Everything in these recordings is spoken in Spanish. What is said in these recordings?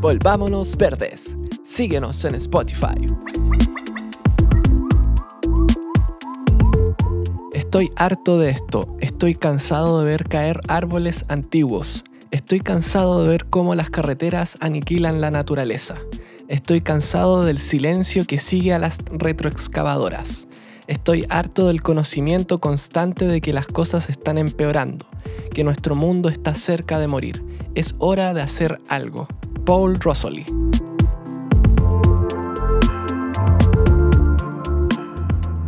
Volvámonos Verdes. Síguenos en Spotify. Estoy harto de esto. Estoy cansado de ver caer árboles antiguos. Estoy cansado de ver cómo las carreteras aniquilan la naturaleza. Estoy cansado del silencio que sigue a las retroexcavadoras. Estoy harto del conocimiento constante de que las cosas están empeorando, que nuestro mundo está cerca de morir. Es hora de hacer algo. Paul Rosoli.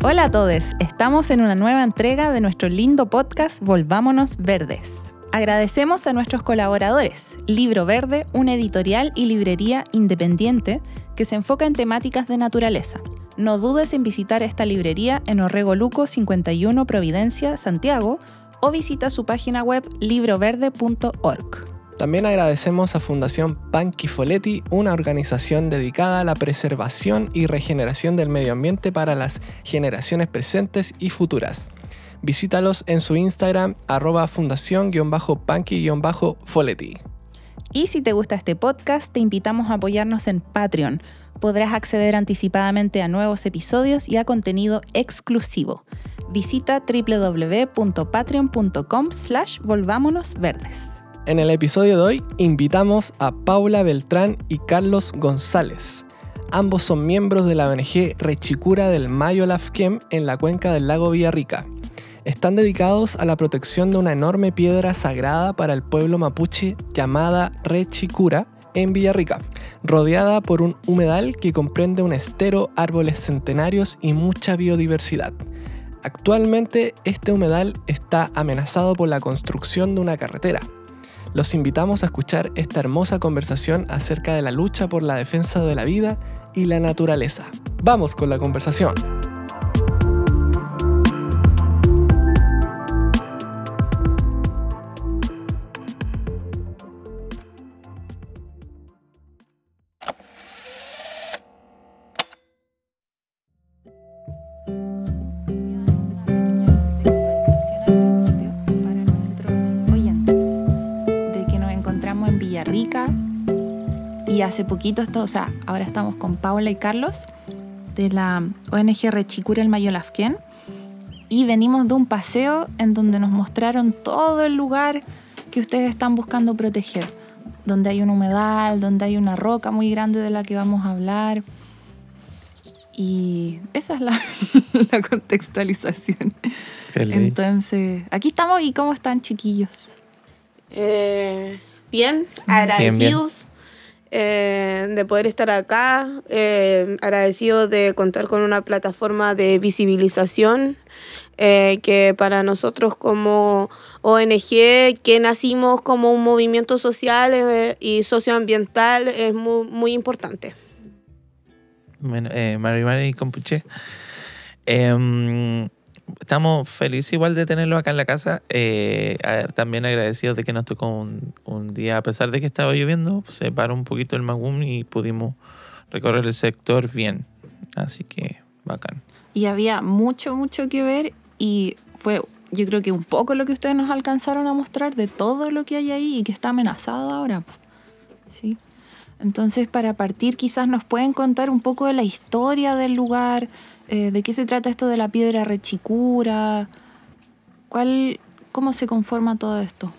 Hola a todos, estamos en una nueva entrega de nuestro lindo podcast Volvámonos Verdes. Agradecemos a nuestros colaboradores, Libro Verde, una editorial y librería independiente que se enfoca en temáticas de naturaleza. No dudes en visitar esta librería en Orrego Luco 51 Providencia, Santiago, o visita su página web libroverde.org. También agradecemos a Fundación Panqui Foletti, una organización dedicada a la preservación y regeneración del medio ambiente para las generaciones presentes y futuras. Visítalos en su Instagram arroba fundación-panqui-foletti. Y si te gusta este podcast, te invitamos a apoyarnos en Patreon podrás acceder anticipadamente a nuevos episodios y a contenido exclusivo. Visita www.patreon.com slash volvámonosverdes. En el episodio de hoy invitamos a Paula Beltrán y Carlos González. Ambos son miembros de la ONG Rechicura del Mayo Lafkem en la cuenca del lago Villarrica. Están dedicados a la protección de una enorme piedra sagrada para el pueblo mapuche llamada Rechicura en Villarrica, rodeada por un humedal que comprende un estero, árboles centenarios y mucha biodiversidad. Actualmente este humedal está amenazado por la construcción de una carretera. Los invitamos a escuchar esta hermosa conversación acerca de la lucha por la defensa de la vida y la naturaleza. Vamos con la conversación. Hace poquito, esto, o sea, ahora estamos con Paula y Carlos de la ONG Rechicura el Mayolafquén y venimos de un paseo en donde nos mostraron todo el lugar que ustedes están buscando proteger, donde hay un humedal, donde hay una roca muy grande de la que vamos a hablar. Y esa es la, contextualización. Entonces, aquí estamos y ¿cómo están chiquillos? Eh, bien, agradecidos eh, de poder estar acá, eh, agradecido de contar con una plataforma de visibilización eh, que para nosotros como ONG, que nacimos como un movimiento social y socioambiental, es muy, muy importante. Bueno, Mari Mari Compuche. Estamos felices igual de tenerlo acá en la casa. Eh, también agradecidos de que nos tocó un, un, día, a pesar de que estaba lloviendo, se paró un poquito el magum y pudimos recorrer el sector bien. Así que bacán. Y había mucho, mucho que ver y fue yo creo que un poco lo que ustedes nos alcanzaron a mostrar de todo lo que hay ahí y que está amenazado ahora. ¿Sí? Entonces, para partir, quizás nos pueden contar un poco de la historia del lugar, eh, ¿De qué se trata esto de la piedra rechicura? ¿Cuál, ¿Cómo se conforma todo esto?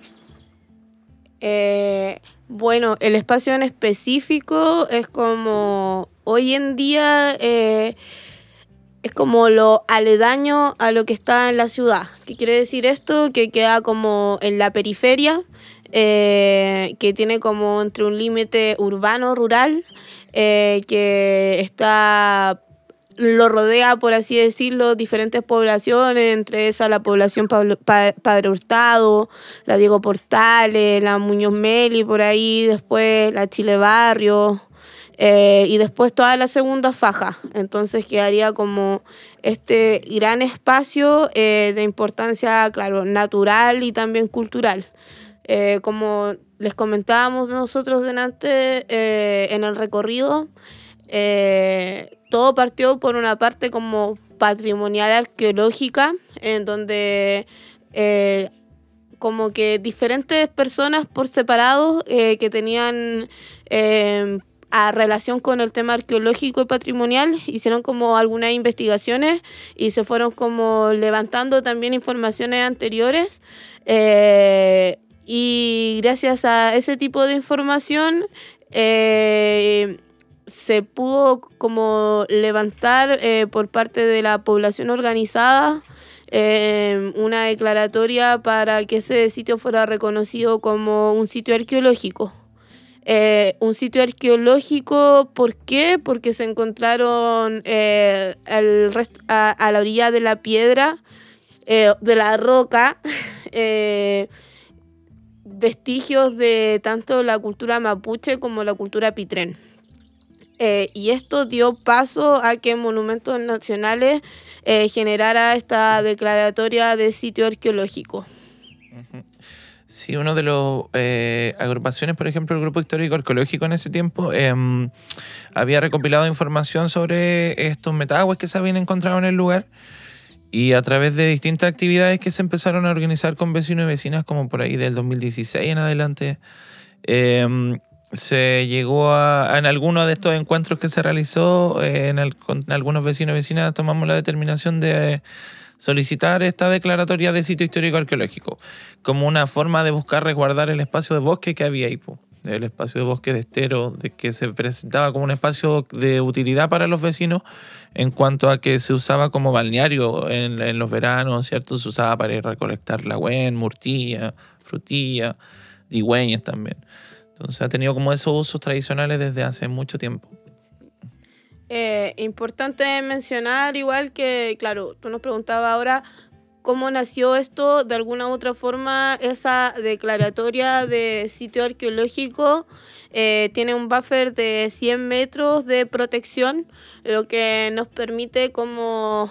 Eh, bueno, el espacio en específico es como hoy en día eh, es como lo aledaño a lo que está en la ciudad. ¿Qué quiere decir esto? Que queda como en la periferia, que tiene como entre un límite urbano-rural, que está lo rodea, por así decirlo, diferentes poblaciones, entre esas la población Padre Hurtado, la Diego Portales, la Muñoz Meli, por ahí, después la Chile Barrio, eh, y después toda la segunda faja. Entonces quedaría como este gran espacio eh, de importancia, claro, natural y también cultural. Eh, como les comentábamos nosotros delante en el recorrido, todo partió por una parte como patrimonial arqueológica, en donde eh, como que diferentes personas por separado eh, que tenían a relación con el tema arqueológico y patrimonial, hicieron como algunas investigaciones y se fueron como levantando también informaciones anteriores. eh, y gracias a ese tipo de información eh, se pudo como levantar eh, por parte de la población organizada eh, una declaratoria para que ese sitio fuera reconocido como un sitio arqueológico. Eh, un sitio arqueológico, ¿por qué? Porque se encontraron a, a la orilla de la piedra, de la roca, vestigios de tanto la cultura mapuche como la cultura pitrén. Eh, y esto dio paso a que Monumentos Nacionales eh, generara esta declaratoria de sitio arqueológico. Sí, uno de los eh, agrupaciones, por ejemplo, el Grupo Histórico Arqueológico en ese tiempo, em, había recopilado información sobre estos metaguas que se habían encontrado en el lugar y a través de distintas actividades que se empezaron a organizar con vecinos y vecinas, como por ahí del 2016 en adelante, em, se llegó a, en alguno de estos encuentros que se realizó, eh, con algunos vecinos y vecinas tomamos la determinación de solicitar esta declaratoria de sitio histórico arqueológico como una forma de buscar resguardar el espacio de bosque que había ahí, el espacio de bosque de estero, de que se presentaba como un espacio de utilidad para los vecinos en cuanto a que se usaba como balneario en, los veranos, ¿cierto? Se usaba para ir a recolectar lagüen, murtilla, frutilla, digüeñas también. Entonces ha tenido como esos usos tradicionales desde hace mucho tiempo. Eh, importante mencionar igual que, claro, tú nos preguntabas ahora cómo nació esto, de alguna u otra forma esa declaratoria de sitio arqueológico eh, tiene un buffer de 100 metros de protección, lo que nos permite como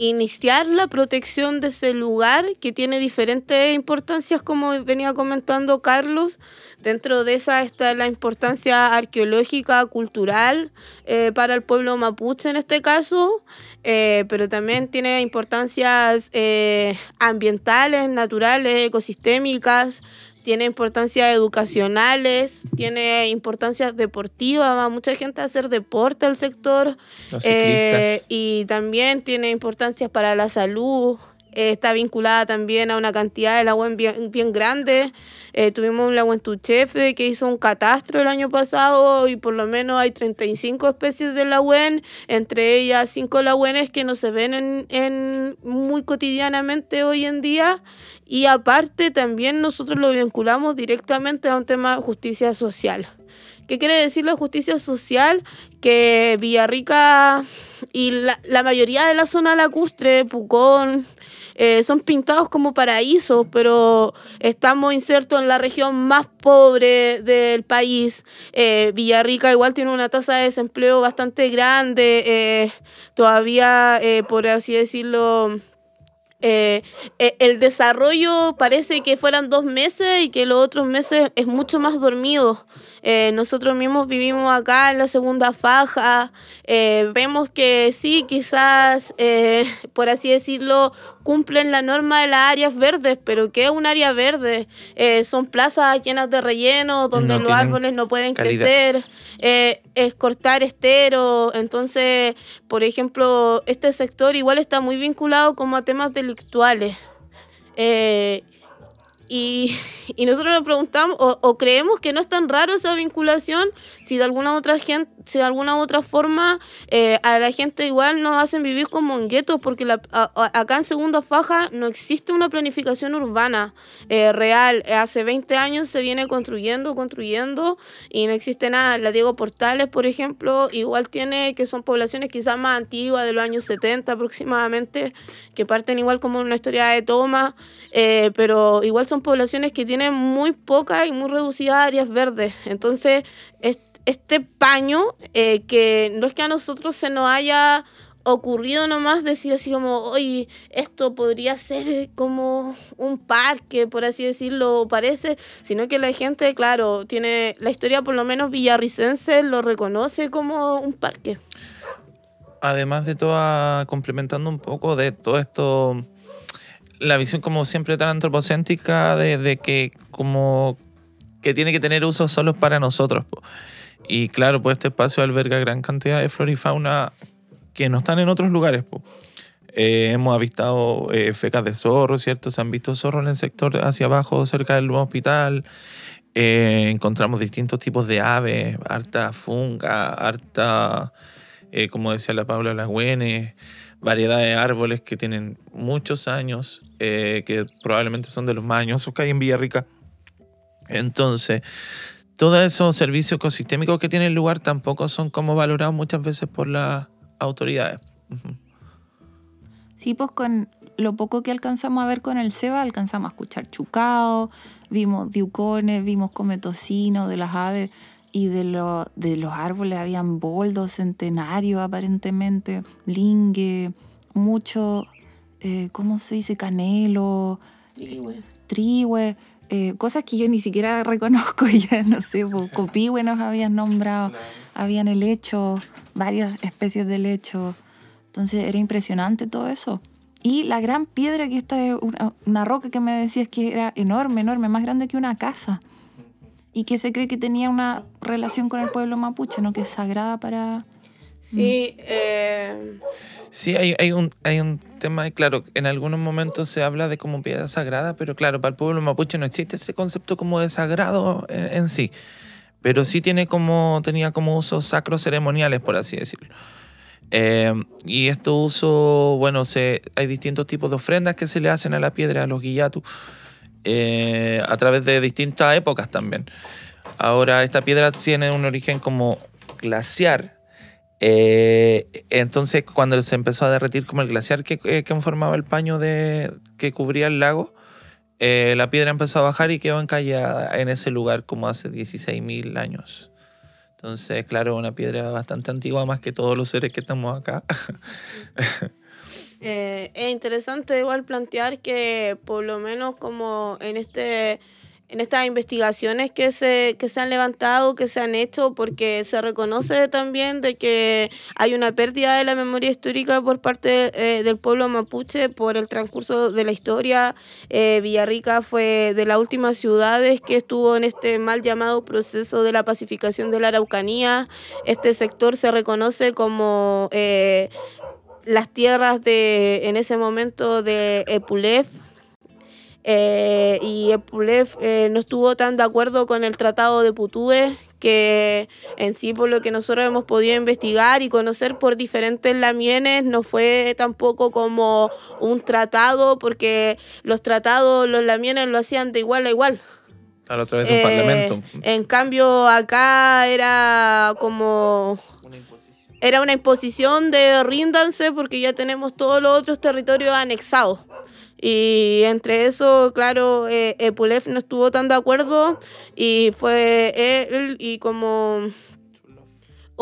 iniciar la protección de ese lugar que tiene diferentes importancias como venía comentando Carlos dentro de esa está la importancia arqueológica cultural eh, para el pueblo mapuche en este caso eh, pero también tiene importancias eh, ambientales naturales ecosistémicas tiene importancias educacionales, tiene importancias deportivas, va mucha gente a hacer deporte al sector. Eh, y también tiene importancias para la salud. eh, está vinculada también a una cantidad de lagüen bien, bien grande. Eh, tuvimos un lagüen Tuchefe que hizo un catastro el año pasado y por lo menos hay 35 especies de lagüen, entre ellas 5 lagüenes que no se ven en, en cotidianamente hoy en día. Y aparte también nosotros lo vinculamos directamente a un tema de justicia social. ¿Qué quiere decir la justicia social? Que Villarrica y la, mayoría de la zona lacustre, Pucón, eh, son pintados como paraísos, pero estamos insertos en la región más pobre del país. Eh, Villarrica igual tiene una tasa de desempleo bastante grande, eh, todavía, por así decirlo, eh, eh, el desarrollo parece que fueran dos meses y que los otros meses es mucho más dormido. Eh, nosotros mismos vivimos acá en la segunda faja, eh, vemos que sí, quizás, eh, por así decirlo, cumplen la norma de las áreas verdes, pero ¿qué es un área verde? Eh, son plazas llenas de relleno donde No los árboles no pueden calidad. crecer, eh, es cortar estero, entonces, por ejemplo, este sector igual está muy vinculado como a temas delictuales. Eh, y, nosotros nos preguntamos o, creemos que no es tan raro esa vinculación si de alguna otra gente si de alguna otra forma eh, a la gente igual nos hacen vivir como en guetos porque la- acá en segunda faja no existe una planificación urbana eh, real. Hace 20 años se viene construyendo construyendo y no existe nada. La Diego Portales por ejemplo igual tiene que son poblaciones quizás más antiguas de los años 70 aproximadamente que parten igual como una historia de toma eh, pero igual son poblaciones que tienen muy pocas y muy reducidas áreas verdes. Entonces, est- este paño, eh, que no es que a nosotros se nos haya ocurrido nomás decir así como, oye, esto podría ser como un parque, por así decirlo, parece, sino que la gente, claro, tiene la historia por lo menos villarricense lo reconoce como un parque. Además de todo, complementando un poco de todo esto, la visión como siempre tan antropocéntrica de, que como que tiene que tener usos solo para nosotros. Y claro, pues este espacio alberga gran cantidad de flora y fauna que no están en otros lugares. Eh, hemos avistado eh, fecas de zorro, ¿cierto? Se han visto zorros en el sector hacia abajo, cerca del nuevo hospital. Eh, encontramos distintos tipos de aves, harta funga, harta, eh, como decía la Paula Lagüene, variedad de árboles que tienen muchos años, eh, que probablemente son de los más añosos que hay en Villarrica. Entonces, todos esos servicios ecosistémicos que tiene el lugar tampoco son como valorados muchas veces por las autoridades. Sí, pues con lo poco que alcanzamos a ver con el Seba, alcanzamos a escuchar chucao, vimos diucones, vimos cometocinos de las aves y de, lo- de los árboles habían boldos, centenarios aparentemente, lingue, mucho, eh, ¿cómo se dice? Canelo, trihue, eh, cosas que yo ni siquiera reconozco ya, no sé, copihue nos habían nombrado, habían helecho, varias especies de helecho. Entonces era impresionante todo eso. Y la gran piedra que esta es una, una roca que me decías que era enorme, enorme, más grande que una casa. Y que se cree que tenía una relación con el pueblo mapuche, ¿no? Que es sagrada para... Sí, eh, Sí, hay, hay, un, hay un tema, y claro, en algunos momentos se habla de como piedra sagrada, pero claro, para el pueblo mapuche no existe ese concepto como de sagrado en, en sí. Pero sí tiene como, tenía como usos sacros ceremoniales, por así decirlo. Eh, y estos usos, bueno, se, hay distintos tipos de ofrendas que se le hacen a la piedra, a los guillatus, eh, a través de distintas épocas también. Ahora, esta piedra tiene un origen como glaciar. Eh, entonces, cuando se empezó a derretir como el glaciar que, que conformaba el paño de, que cubría el lago, eh, la piedra empezó a bajar y quedó encallada en ese lugar como hace 16.000 años. Entonces, claro, una piedra bastante antigua, más que todos los seres que estamos acá. Eh, es interesante igual plantear que por lo menos como en este en estas investigaciones que se, que se han levantado, que se han hecho, porque se reconoce también de que hay una pérdida de la memoria histórica por parte eh, del pueblo mapuche por el transcurso de la historia. Eh, Villarrica fue de las últimas ciudades que estuvo en este mal llamado proceso de la pacificación de la Araucanía. Este sector se reconoce como... eh, las tierras de en ese momento de Epulev eh, y Epulev eh, no estuvo tan de acuerdo con el tratado de Putue que en sí por lo que nosotros hemos podido investigar y conocer por diferentes lamienes no fue tampoco como un tratado porque los tratados los lamienes lo hacían de igual a igual A través de un Eh, parlamento. en cambio acá era como era una imposición de ríndanse porque ya tenemos todos los otros territorios anexados. Y entre eso, claro, eh, Epulev no estuvo tan de acuerdo y fue él y como...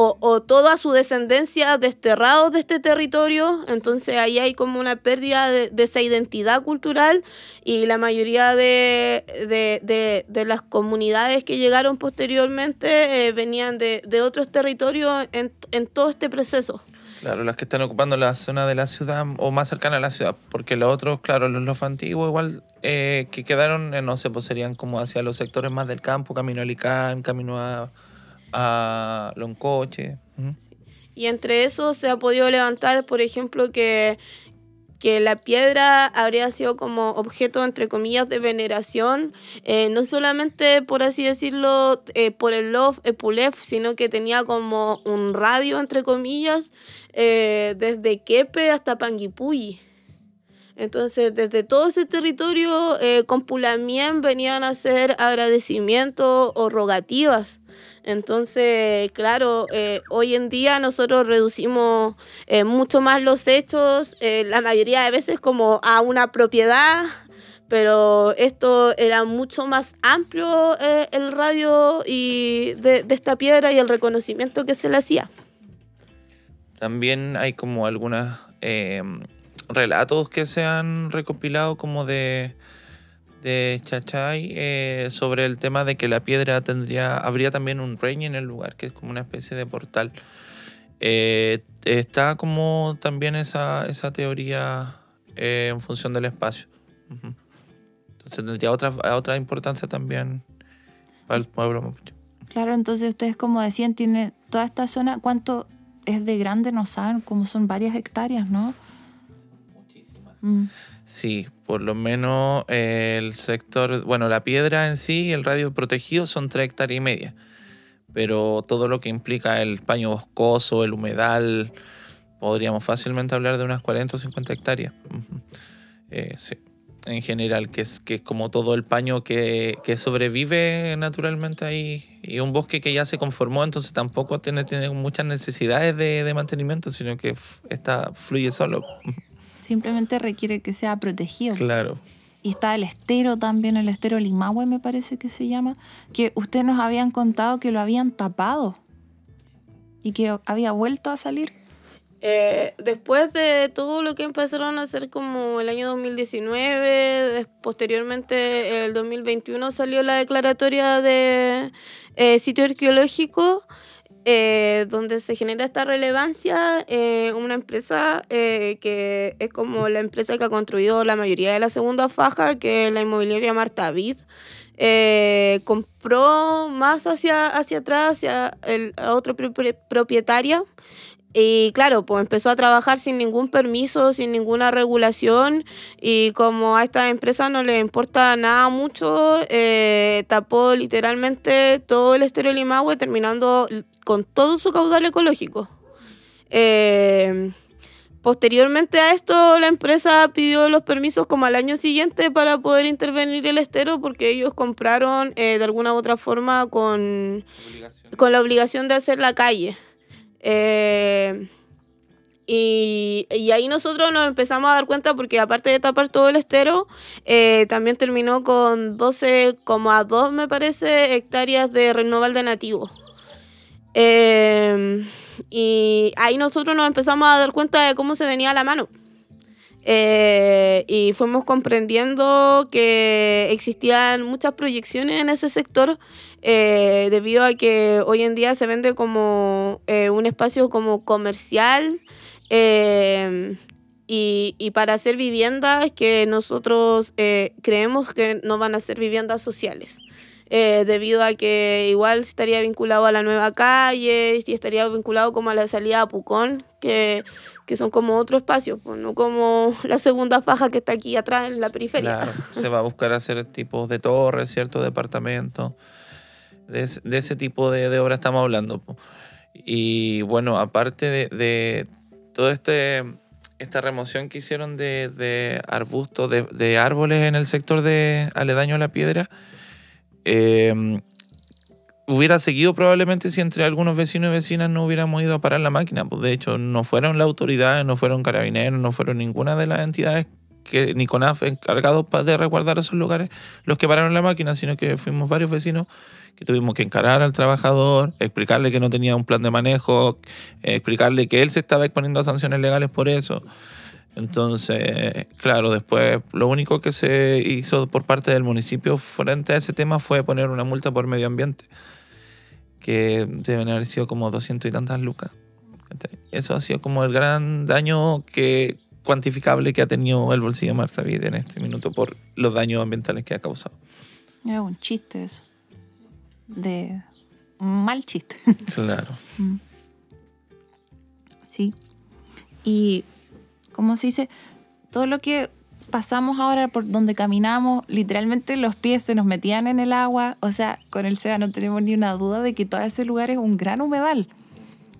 O, o toda su descendencia desterrados de este territorio, entonces ahí hay como una pérdida de, esa identidad cultural y la mayoría de, de, de- las comunidades que llegaron posteriormente eh, venían de, otros territorios en, en todo este proceso. Claro, las que están ocupando la zona de la ciudad o más cercana a la ciudad, porque los otros, claro, los, los antiguos igual eh, que quedaron, eh, no sé, pues serían como hacia los sectores más del campo, camino a Licán, camino a, a Loncoche. Ujú. Y entre eso se ha podido levantar, por ejemplo, que, que la piedra habría sido como objeto, entre comillas, de veneración, eh, no solamente, por así decirlo, eh, por el Love Epulev, sino que tenía como un radio, entre comillas, eh, desde Quepe hasta Panguipulli. Entonces, desde todo ese territorio, eh, con Pulamien venían a hacer agradecimientos o rogativas. Entonces, claro, eh, hoy en día nosotros reducimos eh, mucho más los hechos, eh, la mayoría de veces como a una propiedad, pero esto era mucho más amplio el radio y de, de esta piedra y el reconocimiento que se le hacía. También hay como algunos relatos que se han recopilado como de, de Chachay eh, sobre el tema de que la piedra tendría, habría también un reino en el lugar, que es como una especie de portal. Eh, está como también esa, esa teoría eh, en función del espacio. Ujú. Entonces tendría otra, otra importancia también para el pueblo mapuche. Claro, entonces ustedes como decían, tiene toda esta zona, ¿cuánto es de grande? No saben, como son varias hectáreas, ¿no? Mm, Sí, por lo menos el sector, bueno, la piedra en sí y el radio protegido son tres hectáreas y media. Pero todo lo que implica el paño boscoso, el humedal, podríamos fácilmente hablar de unas 40 o 50 hectáreas. Eh, sí, en general, que es, que es como todo el paño que, que sobrevive naturalmente ahí y un bosque que ya se conformó, entonces tampoco tiene, tiene muchas necesidades de, de mantenimiento, sino que está, fluye solo. Simplemente requiere que sea protegido. Claro. Y está el estero también, el estero Limahue me parece que se llama, que ustedes nos habían contado que lo habían tapado y que había vuelto a salir. Eh, después de todo lo que empezaron a hacer como el año 2019, des- posteriormente el 2021 salió la declaratoria de eh, sitio arqueológico, eh, donde se genera esta relevancia. eh, una empresa eh, que es como la empresa que ha construido la mayoría de la segunda faja, que es la inmobiliaria Marta Vid. eh, compró más hacia, hacia atrás, hacia el, a otra y claro, pues empezó a trabajar sin ningún permiso, sin ninguna regulación y como a esta empresa no le importa nada mucho, eh, tapó literalmente todo el estero Limahue terminando con todo su caudal ecológico. Eh, posteriormente a esto, la empresa pidió los permisos como al año siguiente para poder intervenir el estero porque ellos compraron eh, de alguna u otra forma con con la obligación de hacer la calle. Eh, y, ahí nosotros nos empezamos a dar cuenta porque aparte de tapar todo el estero, eh, también terminó con 12,2 me parece hectáreas de renoval de nativo. Eh, y ahí nosotros nos empezamos a dar cuenta de cómo se venía la mano. Eh, y fuimos comprendiendo que existían muchas proyecciones en ese sector eh, debido a que hoy en día se vende como eh, un espacio como comercial eh, y, y para hacer viviendas que nosotros creemos que no van a ser viviendas sociales. Eh, debido a que igual estaría vinculado a la nueva calle y estaría vinculado como a la salida a Pucón, que, que son como otro espacio, no como la segunda faja que está aquí atrás en la periferia. Claro, se va a buscar hacer tipos de torres, ciertos departamentos. De, de ese tipo de, de obra estamos hablando. Y bueno, aparte de, de toda este, esta remoción que hicieron de, de arbustos, de, de árboles en el sector de aledaño a la piedra, eh, hubiera seguido probablemente si entre algunos vecinos y vecinas no hubiéramos ido a parar la máquina. Pues de hecho, no fueron las autoridades, no fueron carabineros, no fueron ninguna de las entidades que ni CONAF encargados de resguardar esos lugares los que pararon la máquina, sino que fuimos varios vecinos que tuvimos que encarar al trabajador, explicarle que no tenía un plan de manejo, explicarle que él se estaba exponiendo a sanciones legales por eso. Entonces, claro, después lo único que se hizo por parte del municipio frente a ese tema fue poner una multa por medio ambiente, que deben haber sido como 200 y tantas lucas. Eso ha sido como el gran daño que cuantificable que ha tenido el bolsillo de Marta Vida en este minuto por los daños ambientales que ha causado. Es un chiste eso. De un mal chiste. Claro. Sí. Y, como se dice, todo lo que pasamos ahora por donde caminamos, literalmente los pies se nos metían en el agua. O sea, con el SEA no tenemos ni una duda de que todo ese lugar es un gran humedal.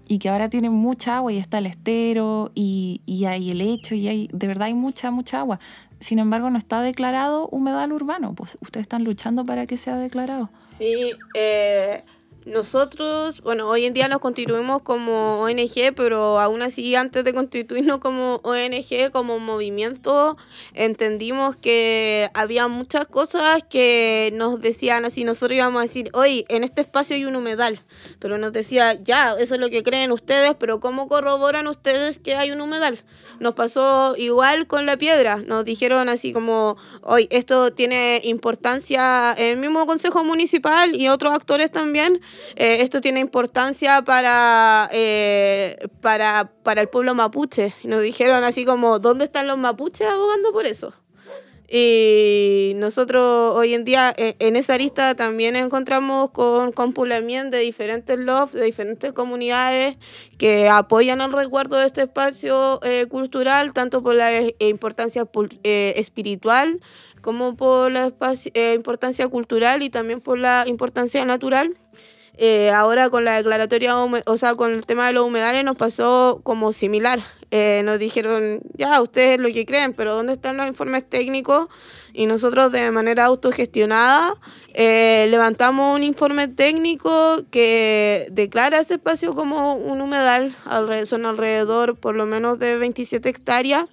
Y que ahora tiene mucha agua y está el estero y, hay el lecho y hay, de verdad hay mucha, mucha agua. Sin embargo, no está declarado humedal urbano. Pues ustedes están luchando para que sea declarado. Sí, eh, nosotros, bueno, hoy en día nos constituimos como ONG, pero aún así antes de constituirnos como ONG, como movimiento, entendimos que había muchas cosas que nos decían así, nosotros íbamos a decir, hoy en este espacio hay un humedal, pero nos decía, ya, eso es lo que creen ustedes, pero ¿cómo corroboran ustedes que hay un humedal? Nos pasó igual con la piedra, nos dijeron así como, hoy esto tiene importancia, el mismo Consejo Municipal y otros actores también, eh, esto tiene importancia para, eh, para, para el pueblo mapuche. Nos dijeron así como, ¿dónde están los mapuches abogando por eso? Y nosotros hoy en día eh, en esa lista también encontramos con, con de diferentes lofts, de diferentes comunidades que apoyan el recuerdo de este espacio eh, cultural, tanto por la eh, importancia eh, espiritual como por la eh, importancia cultural y también por la importancia natural. Ahora con la declaratoria, o sea, con el tema de los humedales nos pasó como similar. Eh, nos dijeron, ya, ustedes lo que creen, pero ¿dónde están los informes técnicos? Y nosotros de manera autogestionada eh, levantamos un informe técnico que declara ese espacio como un humedal. Son alrededor por lo menos de 27 hectáreas.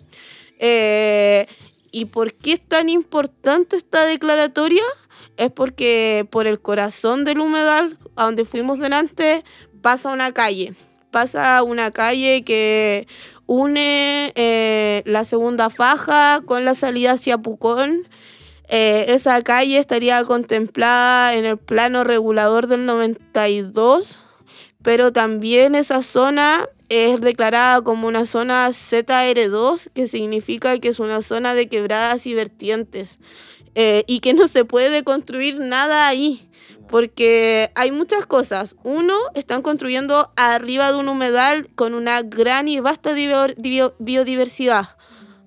Eh, ¿Y por qué es tan importante esta declaratoria? Es porque por el corazón del humedal, a donde fuimos delante, pasa una calle. Pasa una calle que une eh, la segunda faja con la salida hacia Pucón. Eh, esa calle estaría contemplada en el plano regulador del 92, pero también esa zona es declarada como una zona ZR2, que significa que es una zona de quebradas y vertientes, eh, y que no se puede construir nada ahí, porque hay muchas cosas. Uno, están construyendo arriba de un humedal con una gran y vasta biodiversidad.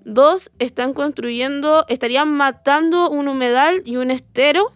Dos, están construyendo, estarían matando un humedal y un estero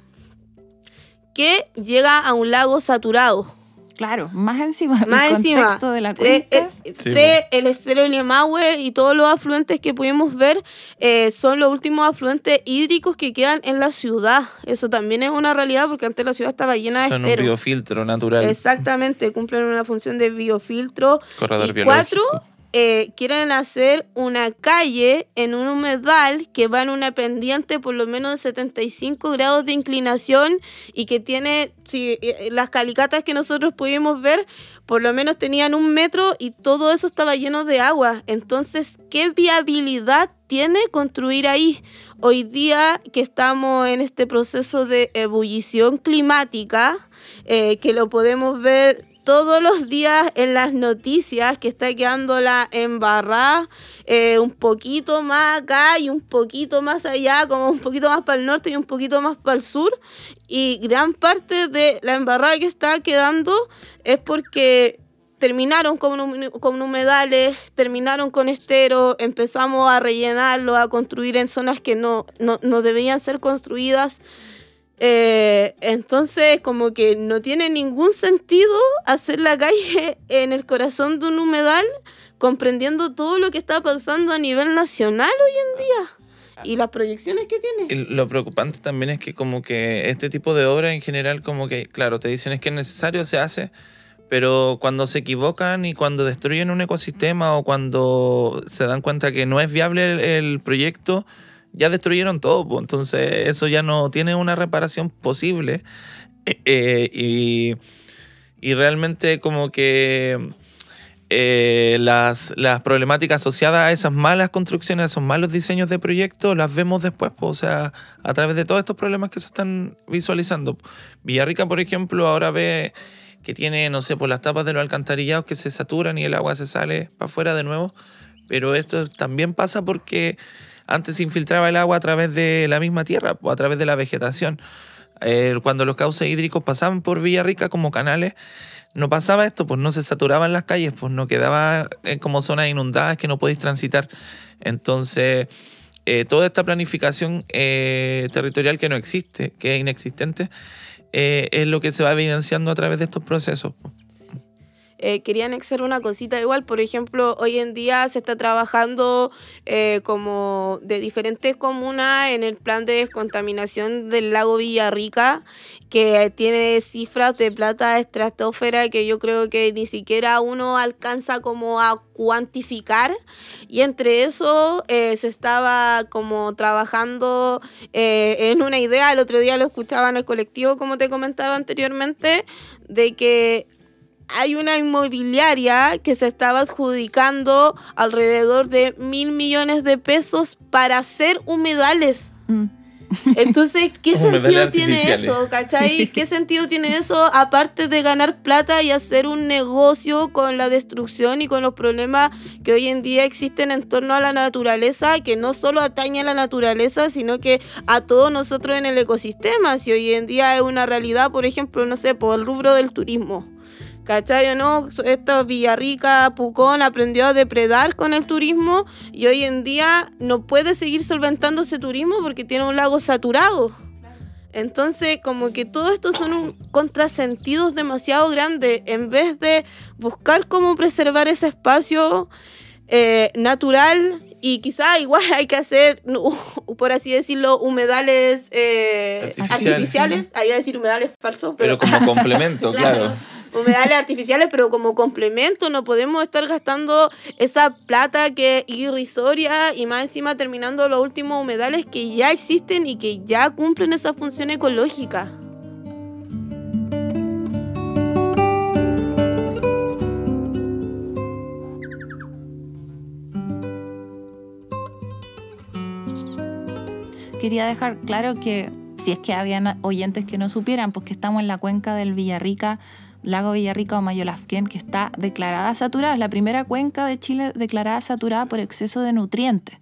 que llega a un lago saturado. Claro, más encima Más el encima, contexto de la Tres, cuenca. eh, Sí, tres, el estero de Liemahue y todos los afluentes que pudimos ver eh, son los últimos afluentes hídricos que quedan en la ciudad. Eso también es una realidad porque antes la ciudad estaba llena de Son un biofiltro natural. Exactamente, cumplen una función de biofiltro. Corredor y biológico. cuatro, eh, quieren hacer una calle en un humedal que va en una pendiente por lo menos de 75 grados de inclinación y que tiene, si, eh, las calicatas que nosotros pudimos ver, por lo menos tenían un metro y todo eso estaba lleno de agua. Entonces, ¿qué viabilidad tiene construir ahí? Hoy día que estamos en este proceso de ebullición climática, eh, que lo podemos ver todos los días en las noticias, que está quedando la embarrada eh, un poquito más acá y un poquito más allá, como un poquito más para el norte y un poquito más para el sur. Y gran parte de la embarrada que está quedando es porque terminaron con, con humedales, terminaron con esteros, empezamos a rellenarlo, a construir en zonas que no, no, no debían ser construidas. Eh, entonces, como que no tiene ningún sentido hacer la calle en el corazón de un humedal, comprendiendo todo lo que está pasando a nivel nacional hoy en día y las proyecciones que tiene. Y Lo preocupante también es que como que este tipo de obra en general como que, claro, te dicen es que es necesario, se hace, pero cuando se equivocan y cuando destruyen un ecosistema o cuando se dan cuenta que no es viable el proyecto, ya destruyeron todo, entonces eso ya no tiene una reparación posible. Eh, eh, y, y realmente como que eh, las, las problemáticas asociadas a esas malas construcciones, a esos malos diseños de proyectos, las vemos después, pues, o sea, a través de todos estos problemas que se están visualizando. Villarrica, por ejemplo, ahora ve que tiene, no sé, por las tapas de los alcantarillados que se saturan y el agua se sale para afuera de nuevo, pero esto también pasa porque antes se infiltraba el agua a través de la misma tierra, o a través de la vegetación. Cuando los cauces hídricos pasaban por Villarrica como canales, no pasaba esto, pues no se saturaban las calles, pues no quedaba eh, como zonas inundadas que no podéis transitar. Entonces, eh, toda esta planificación eh, territorial que no existe, que es inexistente, es lo que se va evidenciando a través de estos procesos. Eh, querían hacer una cosita igual. Por ejemplo, hoy en día se está trabajando eh, como de diferentes comunas en el plan de descontaminación del lago Villarrica, que tiene cifras de plata estratosfera que yo creo que ni siquiera uno alcanza como a cuantificar. Y entre eso eh, se estaba como trabajando eh, en una idea, el otro día lo escuchaba en el colectivo, como te comentaba anteriormente, de que hay una inmobiliaria que se estaba adjudicando alrededor de mil millones de pesos para hacer humedales. Mm. Entonces, ¿qué sentido tiene eso? ¿Cachai? ¿Qué sentido tiene eso aparte de ganar plata y hacer un negocio con la destrucción y con los problemas que hoy en día existen en torno a la naturaleza, que no solo atañe a la naturaleza, sino que a todos nosotros en el ecosistema? Si hoy en día es una realidad, por ejemplo, no sé, por el rubro del turismo. ¿Cachai o no? Esta Villarrica, Pucón aprendió a depredar con el turismo y hoy en día no puede seguir solventando ese turismo porque tiene un lago saturado. Entonces, como que todo esto son un contrasentidos demasiado grandes. En vez de buscar cómo preservar ese espacio eh, natural y quizá igual hay que hacer, por así decirlo, humedales eh, Artificiales. artificiales. Ahí a decir humedales falsos, Pero como complemento, claro. Humedales artificiales, pero como complemento no podemos estar gastando esa plata que es irrisoria y más encima terminando los últimos humedales que ya existen y que ya cumplen esa función ecológica. Quería dejar claro que si es que habían oyentes que no supieran, pues que estamos en la cuenca del Villarrica, lago Villarrica o Mayolafquén, que está declarada saturada. Es la primera cuenca de Chile declarada saturada por exceso de nutrientes,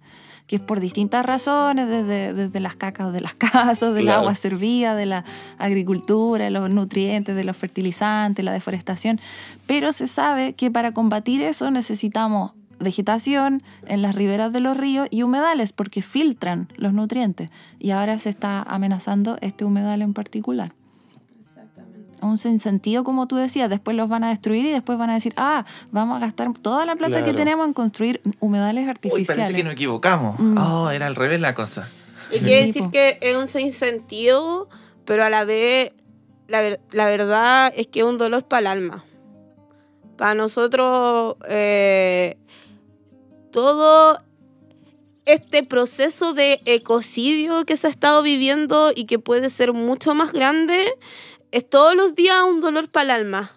que es por distintas razones, desde, desde las cacas de las casas, del Claro. agua servida, de la agricultura, de los nutrientes, de los fertilizantes, la deforestación. Pero se sabe que para combatir eso necesitamos vegetación en las riberas de los ríos y humedales porque filtran los nutrientes. Y ahora se está amenazando este humedal en particular. Un sinsentido, como tú decías, después los van a destruir y después van a decir, ah, vamos a gastar toda la plata que tenemos en construir humedales Uy, artificiales. parece que nos equivocamos. Mm. Oh, era al revés la cosa. Y Sí, quiere decir que es un sinsentido, pero a la vez la, ver- la verdad es que es un dolor para el alma. Para nosotros, eh, todo este proceso de ecocidio que se ha estado viviendo y que puede ser mucho más grande, es todos los días un dolor para el alma.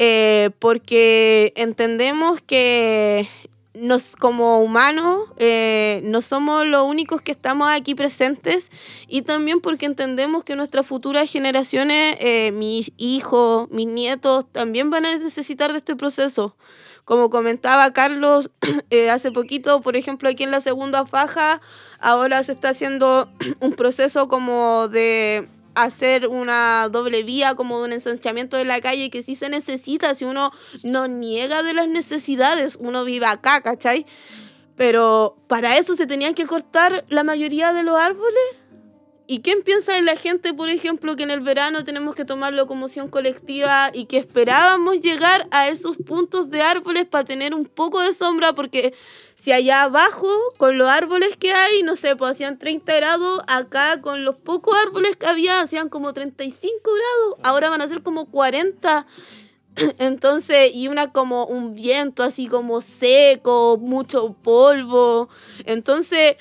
Eh, porque entendemos que nos como humanos eh, no somos los únicos que estamos aquí presentes y también porque entendemos que nuestras futuras generaciones, eh, mis hijos, mis nietos, también van a necesitar de este proceso. Como comentaba Carlos hace poquito, por ejemplo, aquí en la segunda faja, ahora se está haciendo un proceso como de hacer una doble vía, como un ensanchamiento de la calle que sí se necesita, si uno no niega de las necesidades, uno vive acá, ¿cachai? Pero para eso se tenían que cortar la mayoría de los árboles. ¿Y quién piensa en la gente, por ejemplo, que en el verano tenemos que tomar locomoción colectiva y que esperábamos llegar a esos puntos de árboles para tener un poco de sombra? Porque si allá abajo, con los árboles que hay, no sé, pues hacían 30 grados, acá con los pocos árboles que había, hacían como 35 grados, ahora van a ser como 40. Entonces, y una como un viento así como seco, mucho polvo. Entonces,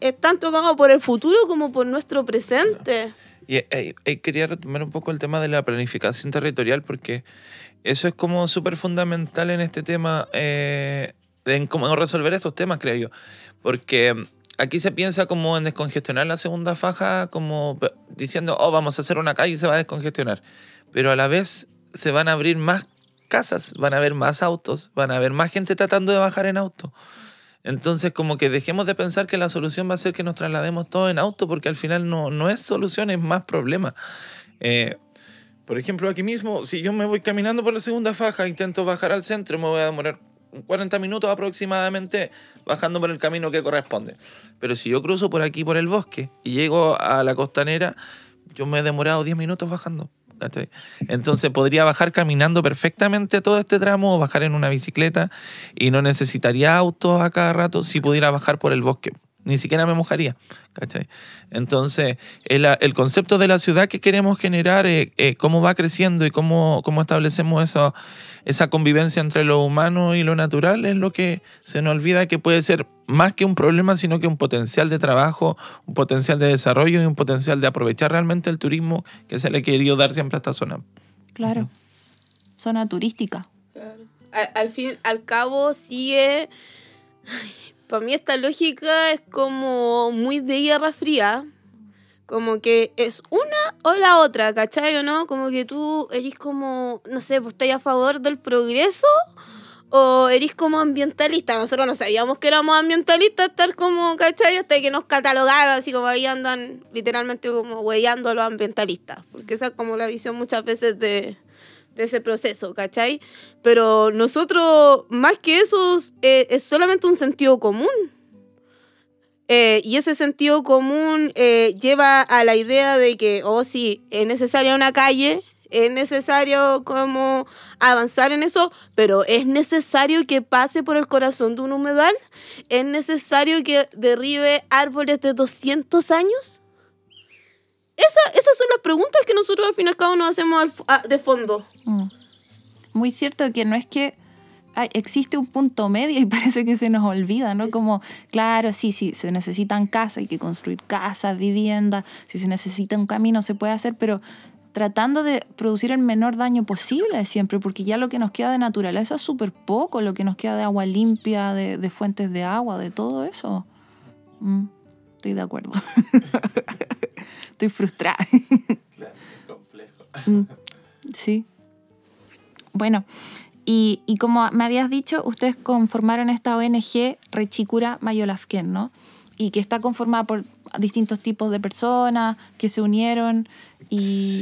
es tanto por el futuro como por nuestro presente. Y eh, quería retomar un poco el tema de la planificación territorial porque eso es como súper fundamental en este tema, eh, en cómo resolver estos temas, creo yo. Porque aquí se piensa como en descongestionar la segunda faja, como diciendo, oh, vamos a hacer una calle y se va a descongestionar. Pero a la vez se van a abrir más casas, van a haber más autos, van a haber más gente tratando de bajar en auto. Entonces, como que dejemos de pensar que la solución va a ser que nos traslademos todos en auto, porque al final no, no es solución, es más problema. Eh, por ejemplo, aquí mismo, si yo me voy caminando por la segunda faja, intento bajar al centro, me voy a demorar 40 minutos aproximadamente bajando por el camino que corresponde. Pero si yo cruzo por aquí, por el bosque, y llego a la costanera, yo me he demorado 10 minutos bajando. Entonces podría bajar caminando perfectamente todo este tramo o bajar en una bicicleta y no necesitaría autos a cada rato si pudiera bajar por el bosque. Ni siquiera me mojaría. ¿cachai? Entonces, el, el concepto de la ciudad que queremos generar, eh, eh, cómo va creciendo y cómo, cómo establecemos eso, esa convivencia entre lo humano y lo natural, es lo que se nos olvida que puede ser más que un problema, sino que un potencial de trabajo, un potencial de desarrollo y un potencial de aprovechar realmente el turismo que se le ha querido dar siempre a esta zona. Claro. Zona turística. Al, al fin, al cabo, sigue. Para mí, esta lógica es como muy de guerra fría. Como que es una o la otra, ¿cachai o no? Como que tú eres como, no sé, pues estás a favor del progreso o eres como ambientalista. Nosotros no sabíamos que éramos ambientalistas, tal como, ¿cachai? Hasta que nos catalogaron, así como ahí andan literalmente como huellando a los ambientalistas. Porque esa es como la visión muchas veces de, de ese proceso, ¿cachai? Pero nosotros, más que eso, eh, es solamente un sentido común. Eh, y ese sentido común eh, lleva a la idea de que, oh, sí, es necesaria una calle, es necesario como avanzar en eso, pero es necesario que pase por el corazón de un humedal, es necesario que derribe árboles de 200 años. Esa- esas son las preguntas que nosotros al fin y al cabo nos hacemos al a- de fondo. Mm. Muy cierto que no es que hay- existe un punto medio y parece que se nos olvida, ¿no? Como, claro, sí, sí, se necesitan casas, hay que construir casas, viviendas, si se necesita un camino se puede hacer, pero tratando de producir el menor daño posible siempre, porque ya lo que nos queda de naturaleza es súper poco, lo que nos queda de agua limpia, de, de fuentes de agua, de todo eso. Mm, estoy de acuerdo. estoy frustrada. Mm, sí. Bueno, y, y como me habías dicho, ustedes conformaron esta ONG Rechicura Mayolafken, ¿no? Y que está conformada por distintos tipos de personas que se unieron y...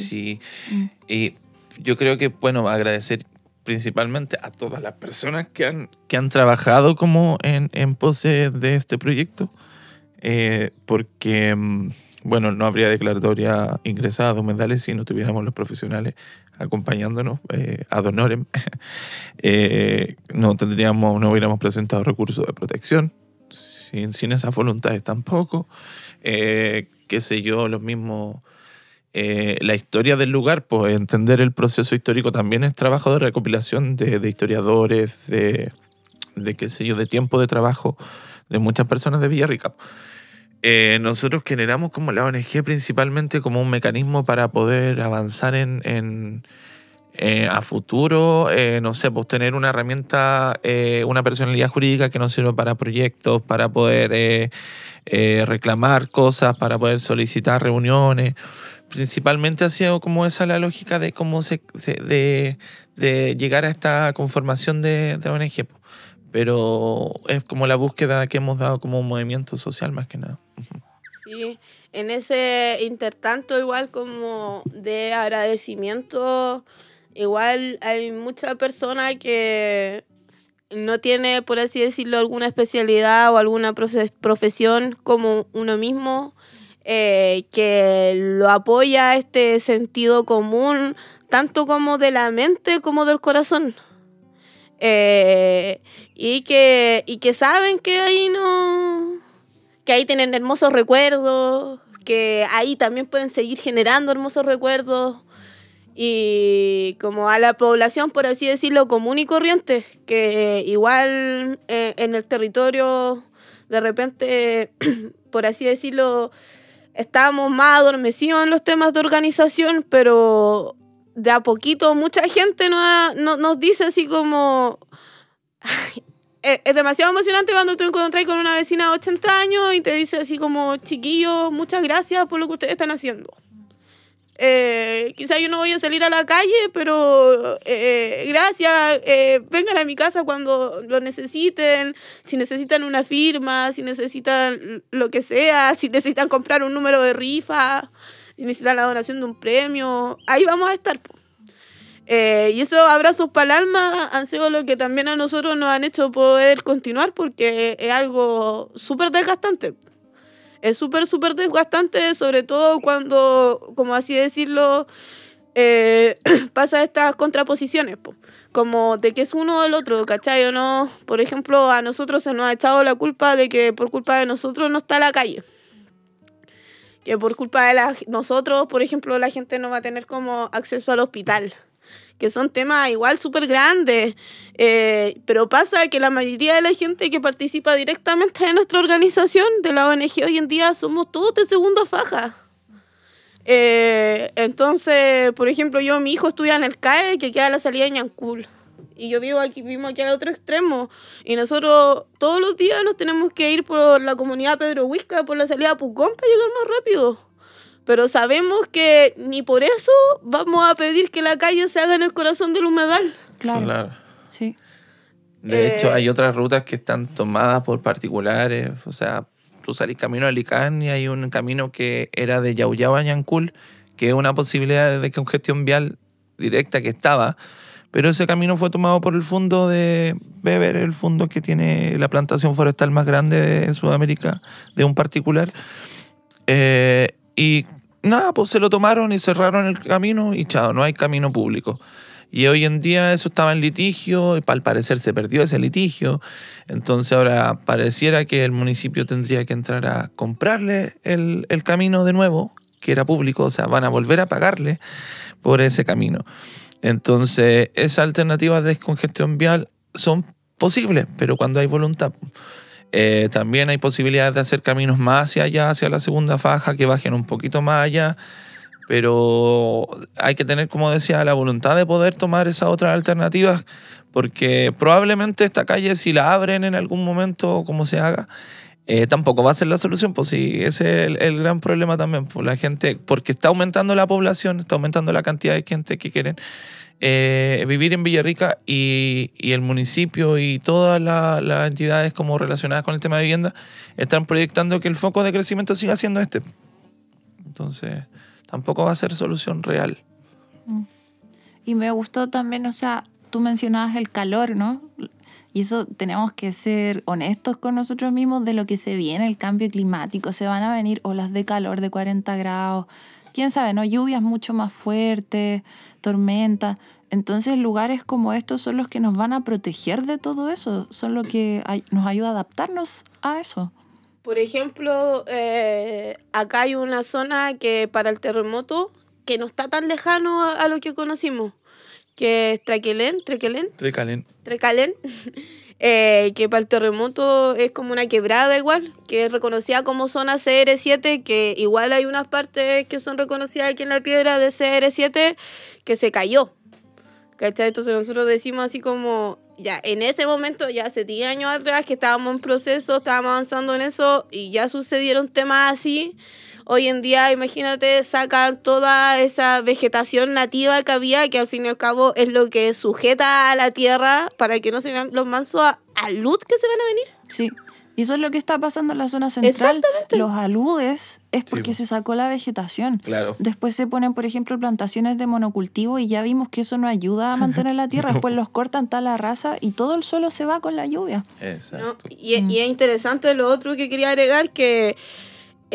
Sí. Mm. Y yo creo que, bueno, agradecer principalmente a todas las personas que han, que han trabajado como en, en pose de este proyecto, eh, porque, mm, bueno, no habría declaratoria ingresada de humedales si no tuviéramos los profesionales acompañándonos eh, ad. Eh, no tendríamos, no hubiéramos presentado recursos de protección, sin, sin esas voluntades tampoco. Eh, qué sé yo, los mismos eh, la historia del lugar, pues entender el proceso histórico también es trabajo de recopilación de, de historiadores, de, de qué sé yo, de tiempo de trabajo de muchas personas de Villarrica. Eh, nosotros generamos como la ONG principalmente como un mecanismo para poder avanzar en, eh, a futuro, eh, no sé, pues tener una herramienta, una personalidad jurídica que nos sirva para proyectos, para poder reclamar cosas, para poder solicitar reuniones. Principalmente ha sido como esa la lógica de cómo se, de, llegar a esta conformación de, de ONG. Pero es como la búsqueda que hemos dado como un movimiento social más que nada. Sí, en ese intertanto igual como de agradecimiento, igual hay mucha persona que no tiene, por así decirlo, alguna especialidad o alguna profesión como uno mismo, eh, que lo apoya este sentido común, tanto como de la mente como del corazón. Eh, y, que, y que saben que ahí no, que ahí tienen hermosos recuerdos, que ahí también pueden seguir generando hermosos recuerdos. Y como a la población, por así decirlo, común y corriente, que igual eh, en el territorio, de repente, por así decirlo, estábamos más adormecidos en los temas de organización, pero de a poquito mucha gente nos, nos dice así como... es, es demasiado emocionante cuando tú encontrás con una vecina de 80 años y te dice así como, chiquillos, muchas gracias por lo que ustedes están haciendo. Eh, quizá yo no voy a salir a la calle, pero eh, gracias, eh, vengan a mi casa cuando lo necesiten, si necesitan una firma, si necesitan lo que sea, si necesitan comprar un número de rifa, si necesitan la donación de un premio, ahí vamos a estar. Eh, y esos abrazos para el alma han sido lo que también a nosotros nos han hecho poder continuar porque es algo súper desgastante. Es súper, súper desgastante, sobre todo cuando, como así decirlo, eh, pasa estas contraposiciones, po. como de que es uno o el otro, ¿cachai? O no, por ejemplo, a nosotros se nos ha echado la culpa de que por culpa de nosotros no está la calle. Que por culpa de la- nosotros, por ejemplo, la gente no va a tener como acceso al hospital que son temas igual súper grandes, eh, pero pasa que la mayoría de la gente que participa directamente de nuestra organización, de la ONG hoy en día, somos todos de segunda faja. Eh, entonces, por ejemplo, yo, mi hijo estudia en el CAE, que queda a la salida de Ñancul. Y yo vivo aquí, vivimos aquí al otro extremo. Y nosotros todos los días nos tenemos que ir por la comunidad Pedro Huisca, por la salida Pucón, para llegar más rápido. Pero sabemos que ni por eso vamos a pedir que la calle se haga en el corazón del humedal. Claro. Claro. Sí. De Eh, hecho, hay otras rutas que están tomadas por particulares. O sea, tú salís camino a Alicán y hay un camino que era de Yauyaba a Ñancul, que es una posibilidad de congestión vial directa que estaba. Pero ese camino fue tomado por el fondo de Weber, el fondo que tiene la plantación forestal más grande de Sudamérica, de un particular. Eh, y nada, pues se lo tomaron y cerraron el camino y chao, no hay camino público. Y hoy en día eso estaba en litigio, y al parecer se perdió ese litigio. Entonces ahora pareciera que el municipio tendría que entrar a comprarle el, el camino de nuevo, que era público, o sea, van a volver a pagarle por ese camino. Entonces, esas alternativas de descongestión vial son posibles, pero cuando hay voluntad. Eh, también hay posibilidades de hacer caminos más hacia allá, hacia la segunda faja, que bajen un poquito más allá, pero hay que tener, como decía, la voluntad de poder tomar esas otras alternativas, porque probablemente esta calle, si la abren en algún momento, como se haga, eh, tampoco va a ser la solución, pues sí, ese es el, el gran problema también, pues la gente, porque está aumentando la población, está aumentando la cantidad de gente que quieren eh, vivir en Villarrica y, y el municipio y todas la- las entidades como relacionadas con el tema de vivienda están proyectando que el foco de crecimiento siga siendo este. Entonces, tampoco va a ser solución real. Y me gustó también, o sea, tú mencionabas el calor, ¿no? Y eso tenemos que ser honestos con nosotros mismos de lo que se viene, el cambio climático. Se van a venir olas de calor de 40 grados, quién sabe, ¿no? Lluvias mucho más fuertes, tormentas. Entonces lugares como estos son los que nos van a proteger de todo eso, son los que nos ayuda a adaptarnos a eso. Por ejemplo, eh, acá hay una zona que para el terremoto, que no está tan lejano a lo que conocimos, que es Traquelén, Trequelén, Trecalen. Trecalén, eh, que para el terremoto es como una quebrada igual, que es reconocida como zona CR7, que igual hay unas partes que son reconocidas aquí en la piedra de CR7 que se cayó. ¿Cachai? Entonces nosotros decimos así como, ya, en ese momento, ya hace 10 años atrás, que estábamos en proceso, estábamos avanzando en eso y ya sucedieron temas así. Hoy en día, imagínate, sacan toda esa vegetación nativa que había, que al fin y al cabo es lo que sujeta a la tierra para que no se vean los mansos a, a luz que se van a venir. Sí. Y eso es lo que está pasando en la zona central. Exactamente. Los aludes es porque po. se sacó la vegetación. Claro. Después se ponen, por ejemplo, plantaciones de monocultivo y ya vimos que eso no ayuda a mantener la tierra. Después los cortan tal la raza y todo el suelo se va con la lluvia. ¿no? Exacto. Y, y es interesante lo otro que quería agregar, que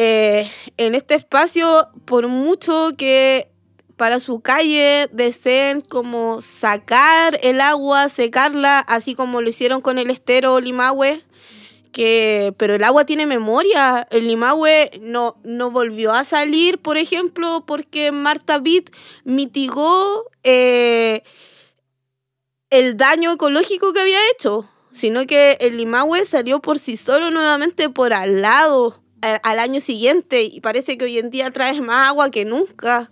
eh, en este espacio, por mucho que para su calle deseen como sacar el agua, secarla, así como lo hicieron con el estero Limahue, que, pero el agua tiene memoria. El Limahue no, no volvió a salir, por ejemplo, porque Marta Witt mitigó eh, el daño ecológico que había hecho, sino que el Limahue salió por sí solo nuevamente por al lado al año siguiente y parece que hoy en día trae más agua que nunca.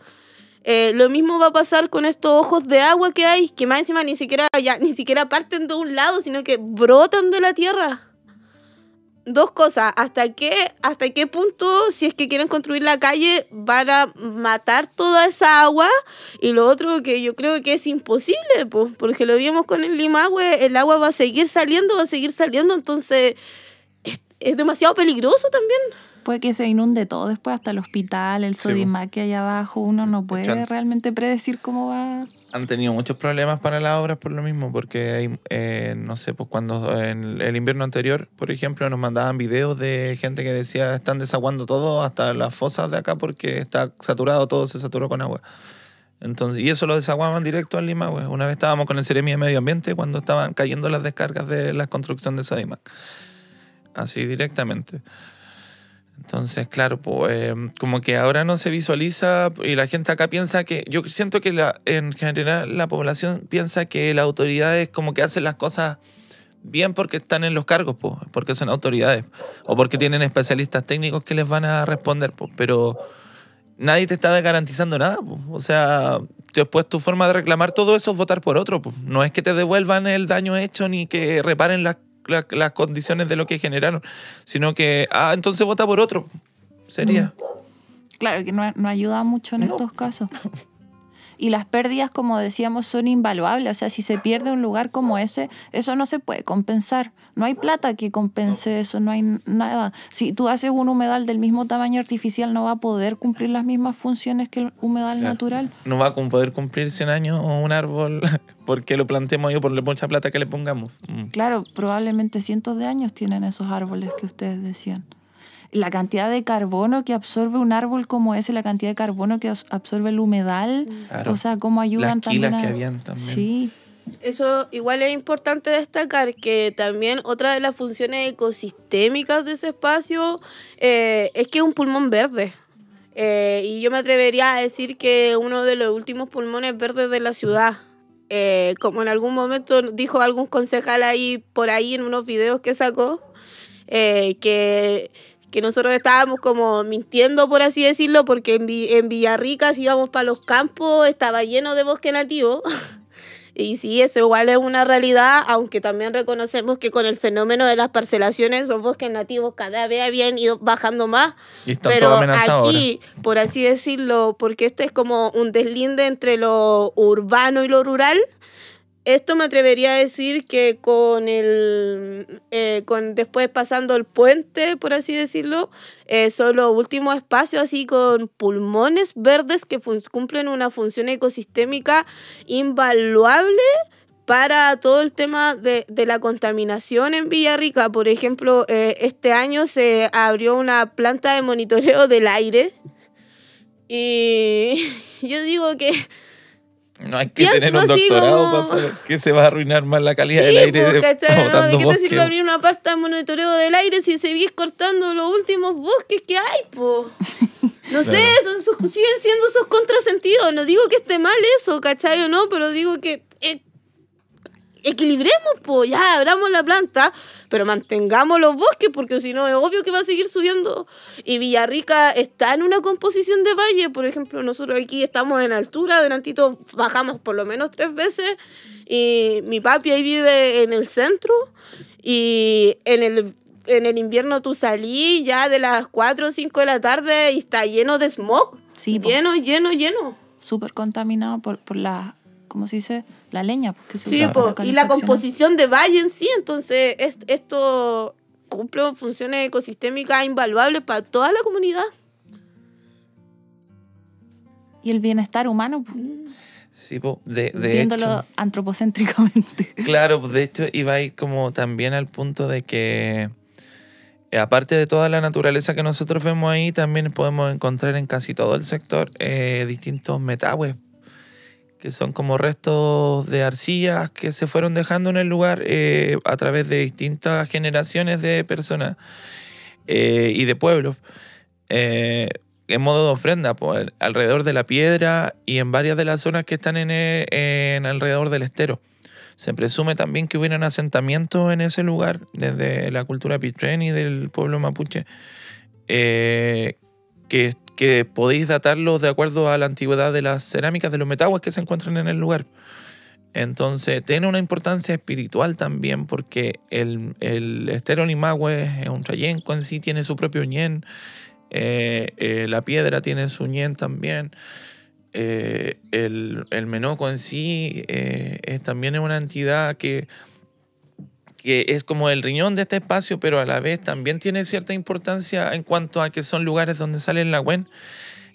Eh, lo mismo va a pasar con estos ojos de agua que hay, que más encima ni siquiera, ya, ni siquiera parten de un lado, sino que brotan de la tierra. Dos cosas, ¿hasta qué, hasta qué punto, si es que quieren construir la calle, van a matar toda esa agua? Y lo otro que yo creo que es imposible, pues, porque lo vimos con el Limagüe, el agua va a seguir saliendo, va a seguir saliendo, entonces es, demasiado peligroso también. Puede que se inunde todo después, hasta el hospital, el Sí, Sodimac que hay abajo. Uno no puede realmente predecir cómo va. Han tenido muchos problemas para las obras por lo mismo, porque hay, eh, no sé, pues cuando en el invierno anterior, por ejemplo, nos mandaban videos de gente que decía están desaguando todo hasta las fosas de acá porque está saturado, todo se saturó con agua. Entonces, y eso lo desaguaban directo al Lima, güey. Una vez estábamos con el Ceremi de Medio Ambiente cuando estaban cayendo las descargas de la construcción de Sodimac. Así directamente. Entonces, claro, pues, como que ahora no se visualiza y la gente acá piensa que, yo siento que la, en general la población piensa que las autoridades como que hacen las cosas bien porque están en los cargos, pues, porque son autoridades o porque tienen especialistas técnicos que les van a responder, pero nadie te está garantizando nada, pues. o sea, después tu forma de reclamar todo eso es votar por otro, pues. no es que te devuelvan el daño hecho ni que reparen las la- las condiciones de lo que generaron, sino que, ah, entonces vota por otro. Sería. Claro que no, no ayuda mucho en No. estos casos. Y las pérdidas, como decíamos, son invaluables. O sea, si se pierde un lugar como ese, eso no se puede compensar. No hay plata que compense eso, no hay nada. Si tú haces un humedal del mismo tamaño artificial, no va a poder cumplir las mismas funciones que el humedal Claro. natural. No va a poder cumplir 100 años un árbol porque lo plantemos yo por la mucha plata que le pongamos. Mm. Claro, probablemente cientos de años tienen esos árboles que ustedes decían. La cantidad de carbono que absorbe un árbol como ese, la cantidad de carbono que absorbe el humedal, Claro. o sea, cómo ayudan Las también a... que habían también. Sí, Eso igual es importante destacar que también otra de las funciones ecosistémicas de ese espacio eh, es que es un pulmón verde. Eh, y yo me atrevería a decir que uno de los últimos pulmones verdes de la ciudad. Eh, como en algún momento dijo algún concejal ahí por ahí en unos videos que sacó, eh, que, que nosotros estábamos como mintiendo, por así decirlo, porque en, en Villarrica, si íbamos para los campos, estaba lleno de bosque nativo. Y sí, eso igual es una realidad, aunque también reconocemos que con el fenómeno de las parcelaciones, esos bosques nativos cada vez habían ido bajando más. Y están Pero aquí, por así decirlo, porque este es como un deslinde entre lo urbano y lo rural, esto me atrevería a decir que con el eh, con después pasando el puente, por así decirlo, eh, son los últimos espacios así con pulmones verdes que cumplen una función ecosistémica invaluable para todo el tema de, de la contaminación en Villarrica. Por ejemplo, eh, este año se abrió una planta de monitoreo del aire. Y yo digo que. No hay que pienso tener un doctorado como- para saber que se va a arruinar más la calidad Sí, del aire pues, de- ¿cachai? ¿no? botando ¿De qué te sirve abrir una planta de monitoreo del aire si seguís cortando los últimos bosques que hay, po? No sé, son, siguen siendo esos contrasentidos. No digo que esté mal eso, ¿cachai o no? Pero digo que equilibremos, po. Ya, abramos la planta, pero mantengamos los bosques, porque si no es obvio que va a seguir subiendo. Y Villarrica está en una composición de valle. Por ejemplo, nosotros aquí estamos en altura, delantito bajamos por lo menos tres veces. Y mi papi ahí vive en el centro. Y en el, en el invierno tú salí ya de las 4 o 5 de la tarde y está lleno de smog. Sí, lleno, lleno, lleno. súper contaminado por, por la, ¿cómo se dice? La leña. Porque se Sí, usa po, para y la composición de valle en sí, entonces es- esto cumple funciones ecosistémicas invaluables para toda la comunidad. Y el bienestar humano, po, Sí, po, de, de viéndolo hecho. antropocéntricamente. Claro, de hecho iba a ir como también al punto de que eh, aparte de toda la naturaleza que nosotros vemos ahí, también podemos encontrar en casi todo el sector eh, distintos metagües, que son como restos de arcillas que se fueron dejando en el lugar eh, a través de distintas generaciones de personas eh, y de pueblos. eh, en modo de ofrenda, pues, alrededor de la piedra y en varias de las zonas que están en, eh, en alrededor del estero. Se presume también que hubieran asentamientos en ese lugar, desde la cultura pitren y del pueblo mapuche, eh, que, que podéis datarlos de acuerdo a la antigüedad de las cerámicas, de los metaguas que se encuentran en el lugar. Entonces, tiene una importancia espiritual también, porque el, el estero Limagüe es un trayenco en sí, tiene su propio ñen, eh, eh, la piedra tiene su ñen también. Eh, el, el Menoco en sí es, también es una entidad que, que es como el riñón de este espacio, pero a la vez también tiene cierta importancia en cuanto a que son lugares donde sale el lagüen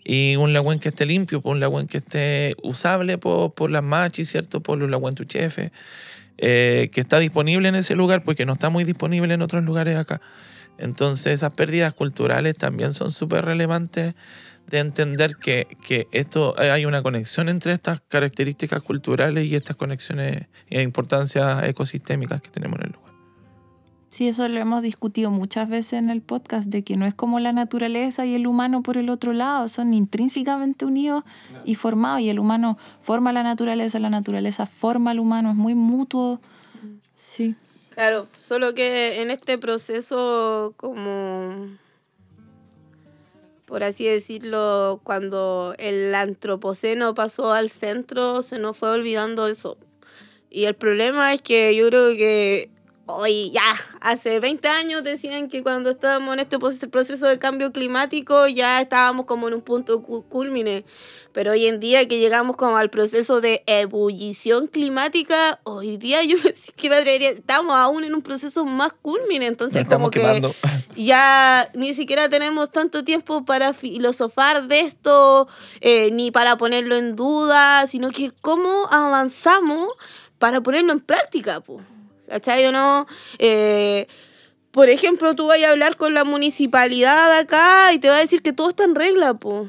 y un lagüen que esté limpio, por un lagüen que esté usable por, por las machis, ¿cierto? Por los lagüen tuchefe, eh, que está disponible en ese lugar porque no está muy disponible en otros lugares acá. Entonces esas pérdidas culturales también son súper relevantes de entender que, que esto hay una conexión entre estas características culturales y estas conexiones e importancias ecosistémicas que tenemos en el lugar. Sí, eso lo hemos discutido muchas veces en el podcast, de que no es como la naturaleza y el humano por el otro lado, son intrínsecamente unidos y formados, y el humano forma la naturaleza, la naturaleza forma al humano, es muy mutuo. Sí. Claro, solo que en este proceso como por así decirlo, cuando el antropoceno pasó al centro, se nos fue olvidando eso. Y el problema es que yo creo que hoy ya, hace 20 años decían que cuando estábamos en este proce- proceso de cambio climático ya estábamos como en un punto cu- culmine. Pero hoy en día que llegamos como al proceso de ebullición climática, hoy día yo que me atrevería, estamos aún en un proceso más culmine. Entonces como que quemando. ya ni siquiera tenemos tanto tiempo para filosofar de esto, eh, ni para ponerlo en duda, sino que cómo avanzamos para ponerlo en práctica, po. ¿Cachai o no? Eh, por ejemplo, tú vas a hablar con la municipalidad acá y te va a decir que todo está en regla, po.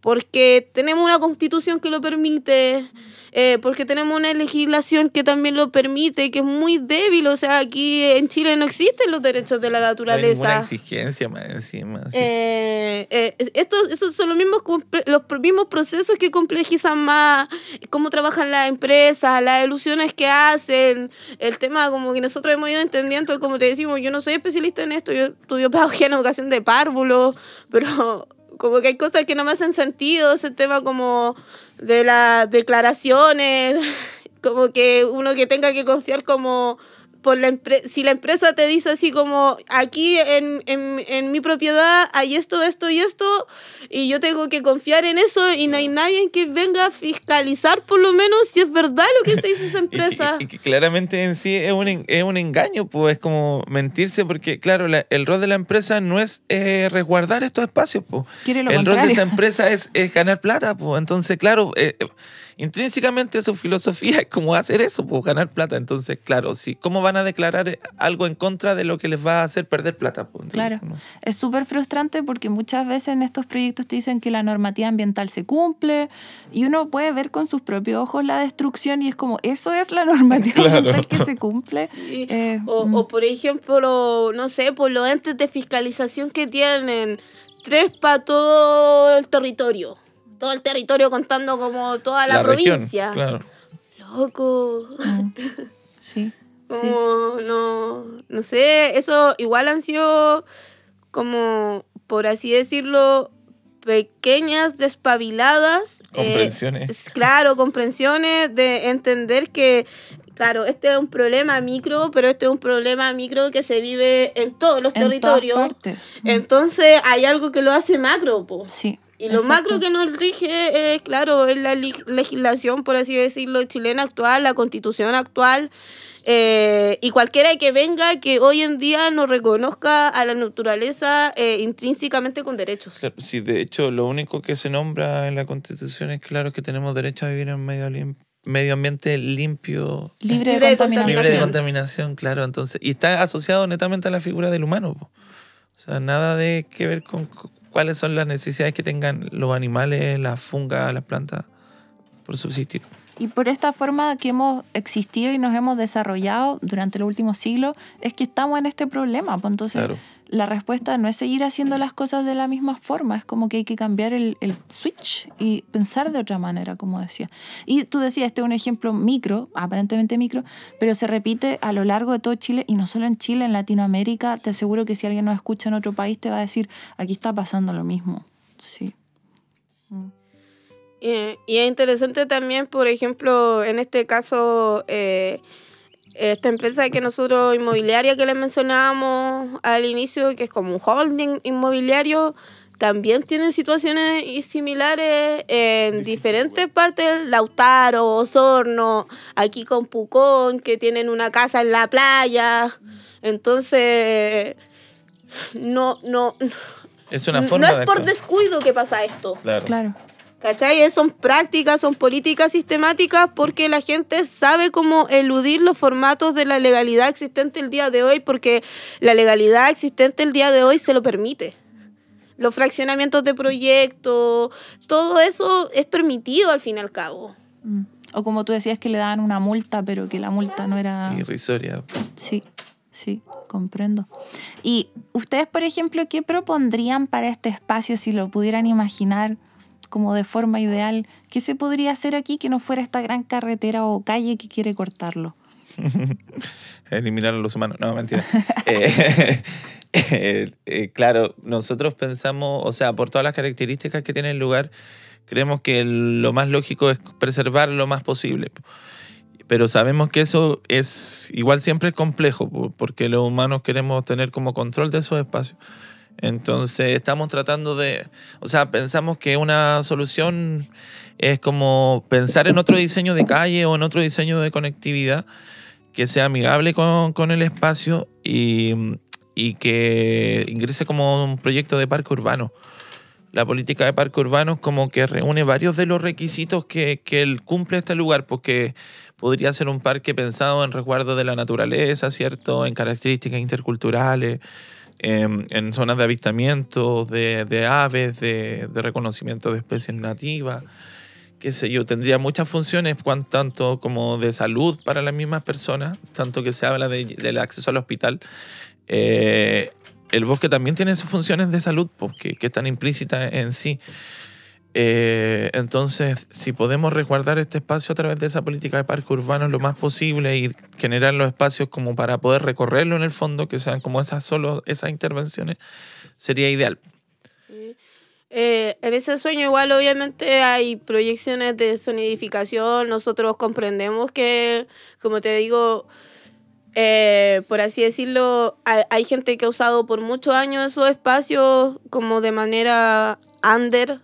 Porque tenemos una constitución que lo permite, eh, porque tenemos una legislación que también lo permite, que es muy débil. O sea, aquí en Chile no existen los derechos de la No hay naturaleza. exigencia más encima. sí. Eh, eh, estos, esos son los mismos, los mismos procesos que complejizan más cómo trabajan las empresas, las ilusiones que hacen, el tema como que nosotros hemos ido entendiendo, como te decimos, yo no soy especialista en esto, yo estudio pedagogía en educación de párvulos, pero como que hay cosas que no me hacen sentido, ese tema como de las declaraciones, como que uno que tenga que confiar como por la empre- si la empresa te dice así como aquí en, en, en mi propiedad hay esto, esto y esto y yo tengo que confiar en eso y no hay nadie que venga a fiscalizar por lo menos si es verdad lo que se dice esa Y empresa. Y, que claramente en sí es un, es un engaño, pues es como mentirse, porque claro, la- el rol de la empresa no es eh, resguardar estos espacios, pues. El rol de contrario. esa empresa es, es ganar plata, pues. Entonces, claro, eh, intrínsecamente su filosofía es como hacer eso, pues ganar plata. Entonces, claro, sí, ¿cómo van a declarar algo en contra de lo que les va a hacer perder plata? Pues? Claro. No sé. Es súper frustrante porque muchas veces en estos proyectos te dicen que la normativa ambiental se cumple y uno puede ver con sus propios ojos la destrucción y es como, ¿eso es la normativa Claro. ambiental que se cumple? Sí. Eh, O, mm. o, por ejemplo, no sé, por los entes de fiscalización que tienen, tres para todo el territorio. Todo el territorio contando como toda la, región, provincia. claro. Loco. Mm. Sí. sí. Como, no, no sé, eso igual han sido como, por así decirlo, pequeñas despabiladas. eh, Comprensiones. es- claro, comprensiones de entender que, claro, este es un problema micro, pero este es un problema micro que se vive en todos los En todas territorios. partes. Entonces hay algo que lo hace macro, po. Sí. Y lo exacto. macro que nos rige, es, claro, es la legislación, por así decirlo, chilena actual, la constitución actual, eh, y cualquiera que venga que hoy en día nos reconozca a la naturaleza eh, intrínsecamente con derechos. Claro, Sí, de hecho, lo único que se nombra en la Constitución es claro que tenemos derecho a vivir en un medio, lim- medio ambiente limpio, Libre, de de contaminación. libre de contaminación. claro. Entonces, y está asociado netamente a la figura del humano. po. O sea, nada de que ver con cuáles son las necesidades que tengan los animales, las fungas, las plantas por subsistir. Y por esta forma que hemos existido y nos hemos desarrollado durante los últimos siglos, es que estamos en este problema. Pues entonces, Claro. la respuesta no es seguir haciendo las cosas de la misma forma, es como que hay que cambiar el, el switch y pensar de otra manera, como decía. Y tú decías, este es un ejemplo micro, aparentemente micro, pero se repite a lo largo de todo Chile y no solo en Chile, en Latinoamérica. Te aseguro que si alguien nos escucha en otro país te va a decir, aquí está pasando lo mismo. Sí. Mm. Eh, y es interesante también, por ejemplo, en este caso, eh, esta empresa que nosotros, inmobiliaria que les mencionábamos al inicio, que es como un holding inmobiliario, también tiene situaciones similares en diferentes partes, Lautaro, Osorno, aquí con Pucón, que tienen una casa en la playa. Entonces, no, no, Es una no forma es de por descuido que pasa esto. Claro. Claro. ¿Cachai? Son prácticas, son políticas sistemáticas porque la gente sabe cómo eludir los formatos de la legalidad existente el día de hoy porque la legalidad existente el día de hoy se lo permite. Los fraccionamientos de proyectos, todo eso es permitido al fin y al cabo. Mm. O como tú decías que le daban una multa, pero que la multa no era... Irrisoria. Sí, sí, comprendo. Y ustedes, por ejemplo, ¿qué propondrían para este espacio si lo pudieran imaginar como de forma ideal? ¿Qué se podría hacer aquí que no fuera esta gran carretera o calle que quiere cortarlo? Eliminar a los humanos. No, mentira. Eh, eh, eh, claro, nosotros pensamos, o sea, por todas las características que tiene el lugar, creemos que lo más lógico es preservar lo más posible. pero sabemos que eso es igual siempre es complejo, po- porque los humanos queremos tener como control de esos espacios. Entonces estamos tratando de, o sea, pensamos que una solución es como pensar en otro diseño de calle o en otro diseño de conectividad que sea amigable con, con el espacio y, y que ingrese como un proyecto de parque urbano. La política de parque urbano como que reúne varios de los requisitos que, que cumple este lugar, porque podría ser un parque pensado en resguardo de la naturaleza, ¿cierto? En características interculturales, en, en zonas de avistamiento de, de aves, de, reconocimiento de especies nativas, qué sé yo, tendría muchas funciones, tanto como de salud para las mismas personas, tanto que se habla de- del acceso al hospital. Eh, el bosque también tiene sus funciones de salud, porque, que están implícitas en sí. Eh, entonces, si podemos resguardar este espacio a través de esa política de parque urbano lo más posible y generar los espacios como para poder recorrerlo en el fondo, que sean como esas solo esas intervenciones, sería ideal. Eh, en ese sueño igual obviamente hay proyecciones de sonidificación, nosotros comprendemos que, como te digo, eh, por así decirlo, hay, hay gente que ha usado por muchos años esos espacios como de manera under.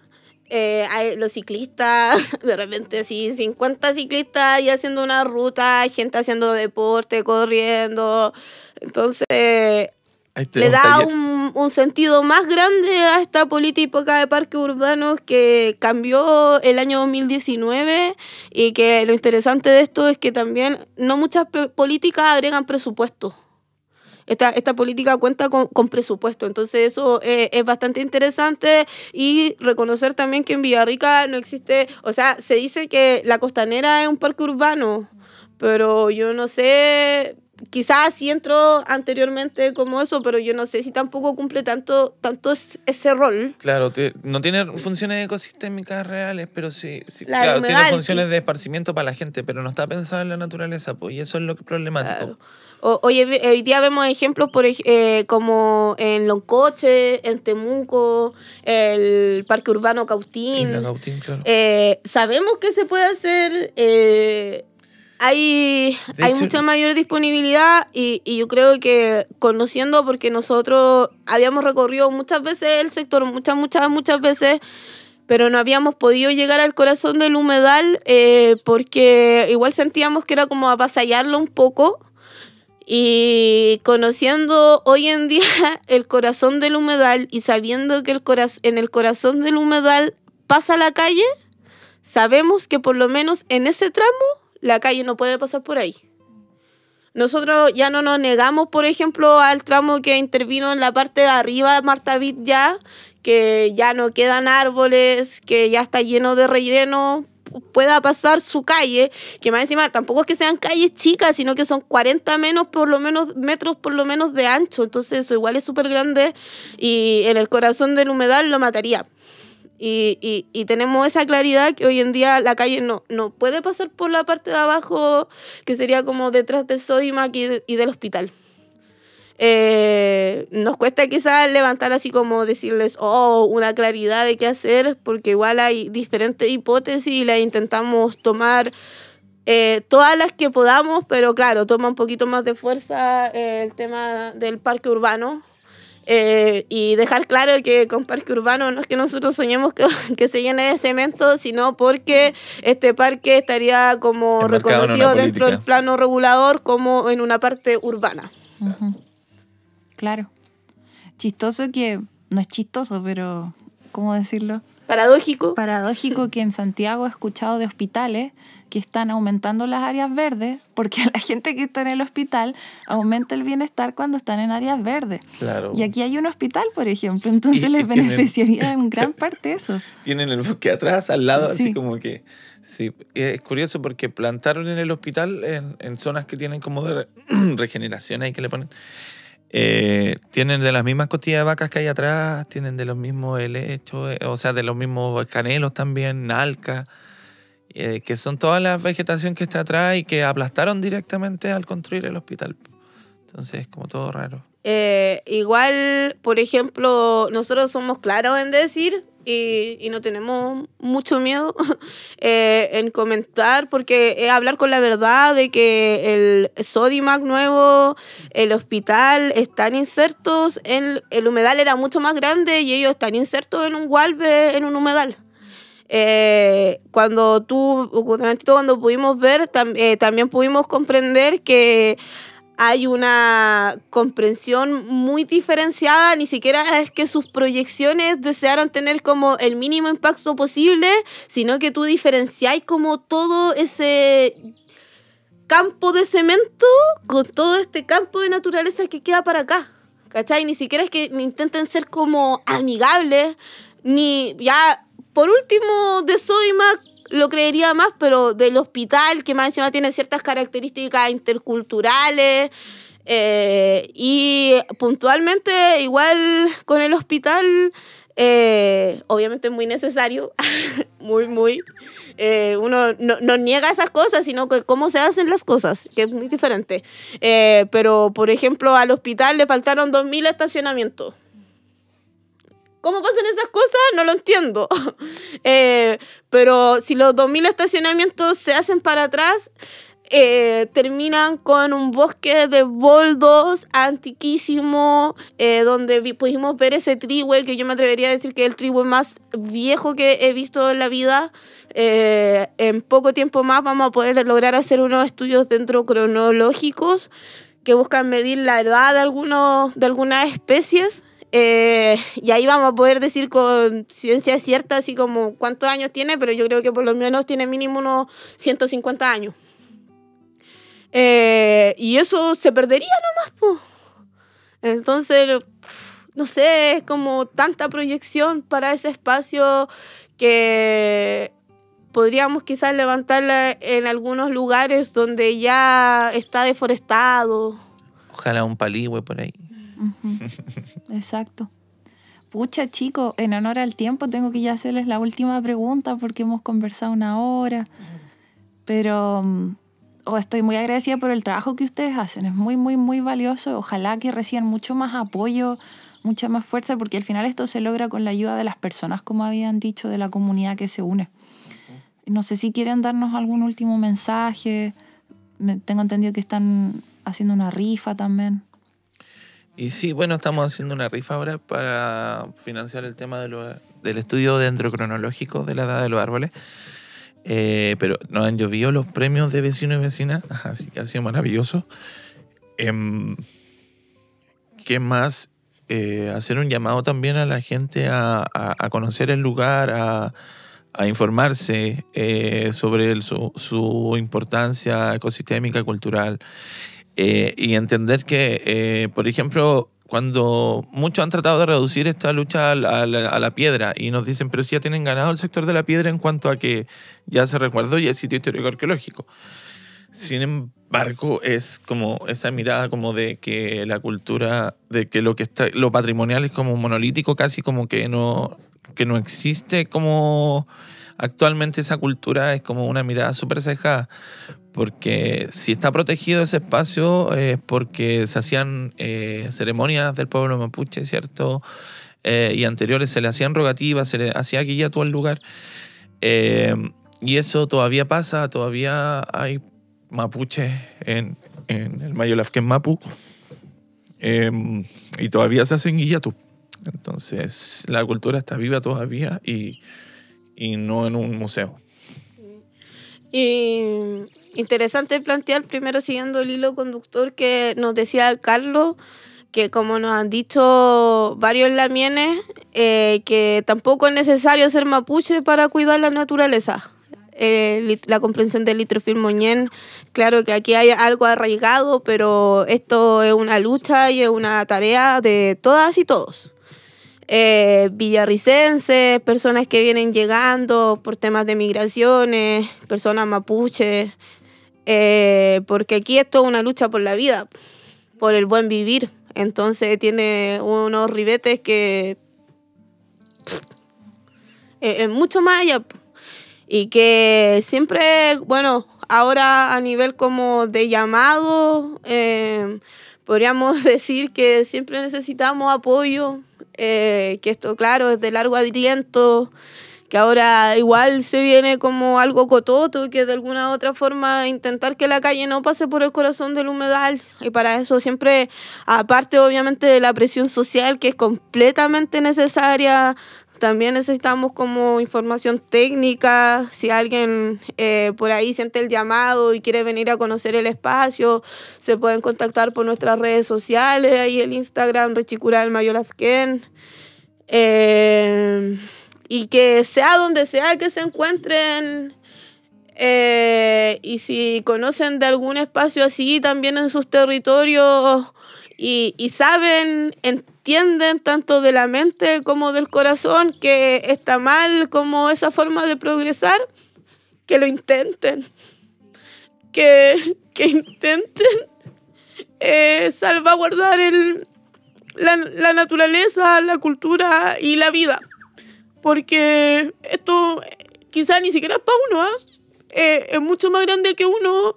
Eh, los ciclistas, de repente sí, 50 ciclistas y haciendo una ruta, gente haciendo deporte, corriendo. Entonces, le da un, un sentido más grande a esta política de parques urbanos que cambió el año 2019 y que lo interesante de esto es que también no muchas políticas agregan presupuesto. Esta, esta política cuenta con, con presupuesto, entonces eso eh, es bastante interesante y reconocer también que en Villarrica no existe, o sea, se dice que la costanera es un parque urbano, pero yo no sé, quizás sí entró anteriormente como eso, pero yo no sé si tampoco cumple tanto, tanto es- ese rol. Claro, no tiene funciones ecosistémicas reales, pero sí, sí, La claro, tiene funciones sí. de esparcimiento para la gente, pero no está pensado en la naturaleza, pues, y eso es lo que es problemático. Claro. Vi- hoy día vemos ejemplos por, eh, como en Loncoche, en Temuco, el Parque Urbano Cautín. Isla Cautín, claro. Eh, sabemos que se puede hacer. eh, hay De hay hecho- mucha mayor disponibilidad y, y yo creo que conociendo, porque nosotros habíamos recorrido muchas veces el sector, muchas, muchas, muchas veces, pero no habíamos podido llegar al corazón del humedal eh, porque igual sentíamos que era como avasallarlo un poco. Y conociendo hoy en día el corazón del humedal y sabiendo que el en el corazón del humedal pasa la calle, sabemos que por lo menos en ese tramo la calle no puede pasar por ahí. Nosotros ya no nos negamos, por ejemplo, al tramo que intervino en la parte de arriba de Marta Vid ya, que ya no quedan árboles, que ya está lleno de relleno, pueda pasar su calle, que más encima tampoco es que sean calles chicas, sino que son 40 menos, por lo menos, metros por lo menos de ancho, entonces eso igual es súper grande y en el corazón del humedal lo mataría. Y, y, y tenemos esa claridad que hoy en día la calle no, no puede pasar por la parte de abajo, que sería como detrás del Sodimac y, y del hospital. Eh, nos cuesta quizás levantar así como decirles, oh, una claridad de qué hacer, porque igual hay diferentes hipótesis y las intentamos tomar eh, todas las que podamos, pero claro, toma un poquito más de fuerza eh, el tema del parque urbano. Eh, y dejar claro que con parque urbano no es que nosotros soñemos que, que se llene de cemento, sino porque este parque estaría como Enmarcado reconocido dentro del plano regulador como en una parte urbana. Claro. Chistoso que, no es chistoso, pero, ¿cómo decirlo? Paradójico. Paradójico que en Santiago he escuchado de hospitales que están aumentando las áreas verdes porque a la gente que está en el hospital aumenta el bienestar cuando están en áreas verdes. Claro. Y aquí hay un hospital, por ejemplo, entonces Y- y les tienen- beneficiaría en gran parte eso. Tienen el bosque atrás, al lado, Sí. así como que... Sí, es curioso porque plantaron en el hospital, en, en zonas que tienen como de re- regeneración ahí que le ponen, eh, tienen de las mismas costillas de vacas que hay atrás, tienen de los mismos helechos, eh, o sea, de los mismos canelos también, nalca, eh, que son toda la vegetación que está atrás y que aplastaron directamente al construir el hospital. Entonces es como todo raro. Eh, igual, por ejemplo, nosotros somos claros en decir y, no tenemos mucho miedo eh, en comentar porque es hablar con la verdad de que el Sodimac nuevo, el hospital están insertos en el humedal era mucho más grande y ellos están insertos en un walve en un humedal. Eh, cuando tú, cuando pudimos ver, eh, también pudimos comprender que hay una comprensión muy diferenciada, ni siquiera es que sus proyecciones desearan tener como el mínimo impacto posible, sino que tú diferenciáis como todo ese campo de cemento con todo este campo de naturaleza que queda para acá. ¿Cachai? Ni siquiera es que intenten ser como amigables, ni ya, por último, de Sodimac lo creería más, pero del hospital, que más encima tiene ciertas características interculturales, eh, y puntualmente, igual con el hospital, eh, obviamente muy necesario, muy, muy. eh, uno no, no niega esas cosas, sino que cómo se hacen las cosas, que es muy diferente. Eh, pero, por ejemplo, al hospital le faltaron 2.000 estacionamientos. ¿Cómo pasan esas cosas? No lo entiendo. Eh, pero si los 2.000 estacionamientos se hacen para atrás, eh, terminan con un bosque de boldos antiquísimo, eh, donde pudimos ver ese trihue, que yo me atrevería a decir que es el trihue más viejo que he visto en la vida. Eh, en poco tiempo más vamos a poder lograr hacer unos estudios dentro cronológicos que buscan medir la edad de, algunos, de algunas especies. Eh, y ahí vamos a poder decir con ciencia cierta, así como cuántos años tiene, pero yo creo que por lo menos tiene mínimo unos 150 años. Eh, y eso se perdería nomás, po. Entonces, no sé, es como tanta proyección para ese espacio que podríamos quizás levantarla en algunos lugares donde ya está deforestado. Ojalá un paligüe por ahí. Exacto. Pucha, chicos, en honor al tiempo tengo que ya hacerles la última pregunta porque hemos conversado una hora. Pero mm, oh, estoy muy agradecida por el trabajo que ustedes hacen. Es muy, muy, muy valioso. Ojalá que reciban mucho más apoyo, mucha más fuerza, porque al final esto se logra con la ayuda de las personas, como habían dicho, de la comunidad que se une. No sé si quieren darnos algún último mensaje. Me- tengo entendido que están haciendo una rifa también. Y sí, bueno, estamos haciendo una rifa ahora para financiar el tema de lo- del estudio dendrocronológico de la edad de los árboles. Eh, pero nos han llovido los premios de vecinos y vecinas, así que ha sido maravilloso. Em, ¿Qué más? Eh, hacer un llamado también a la gente a, a- a conocer el lugar, a, a informarse eh, sobre el- su, su importancia ecosistémica, cultural. Eh, y entender que, eh, por ejemplo, cuando muchos han tratado de reducir esta lucha a la, a la- piedra y nos dicen, pero si ya tienen ganado el sector de la piedra en cuanto a que ya se resguardó y el sitio histórico arqueológico. Sin embargo, es como esa mirada como de que la cultura, de que lo que está, lo patrimonial es como monolítico, casi como que no, que no existe como actualmente esa cultura, es como una mirada súper cejada porque si está protegido ese espacio es porque se hacían eh, ceremonias del pueblo mapuche, ¿cierto? Eh, y anteriores se le hacían rogativas, se le hacía guillato al lugar. Eh, y eso todavía pasa, todavía hay mapuches en, en el Mayolafken Mapu. Eh, y todavía se hacen guillato. Entonces la cultura está viva todavía y, y no en un museo. Y interesante plantear, primero siguiendo el hilo conductor que nos decía Carlos, que como nos han dicho varios lamienes, eh, que tampoco es necesario ser mapuche para cuidar la naturaleza. Eh, la comprensión del litrofil moñén, claro que aquí hay algo arraigado, pero esto es una lucha y es una tarea de todas y todos eh, villarricenses, personas que vienen llegando por temas de migraciones, personas mapuches, eh, porque aquí esto es una lucha por la vida, por el buen vivir. Entonces tiene unos ribetes que eh, es mucho más allá. Y que siempre, bueno, ahora a nivel como de llamado, eh, podríamos decir que siempre necesitamos apoyo eh, que esto, claro, es de largo aliento, que ahora igual se viene como algo cototo, que de alguna u otra forma intentar que la calle no pase por el corazón del humedal. Y para eso siempre, aparte obviamente de la presión social que es completamente necesaria, también necesitamos como información técnica, si alguien eh, por ahí siente el llamado y quiere venir a conocer el espacio, se pueden contactar por nuestras redes sociales, ahí el Instagram Rechicura del Mayolafken. Eh, y que sea donde sea que se encuentren, eh, y si conocen de algún espacio así también en sus territorios y, y saben, entienden tanto de la mente como del corazón que está mal como esa forma de progresar, que lo intenten, que, que intenten eh, salvaguardar el, la, la naturaleza, la cultura y la vida. Porque esto quizás ni siquiera es para uno, ¿ah? Eh, es mucho más grande que uno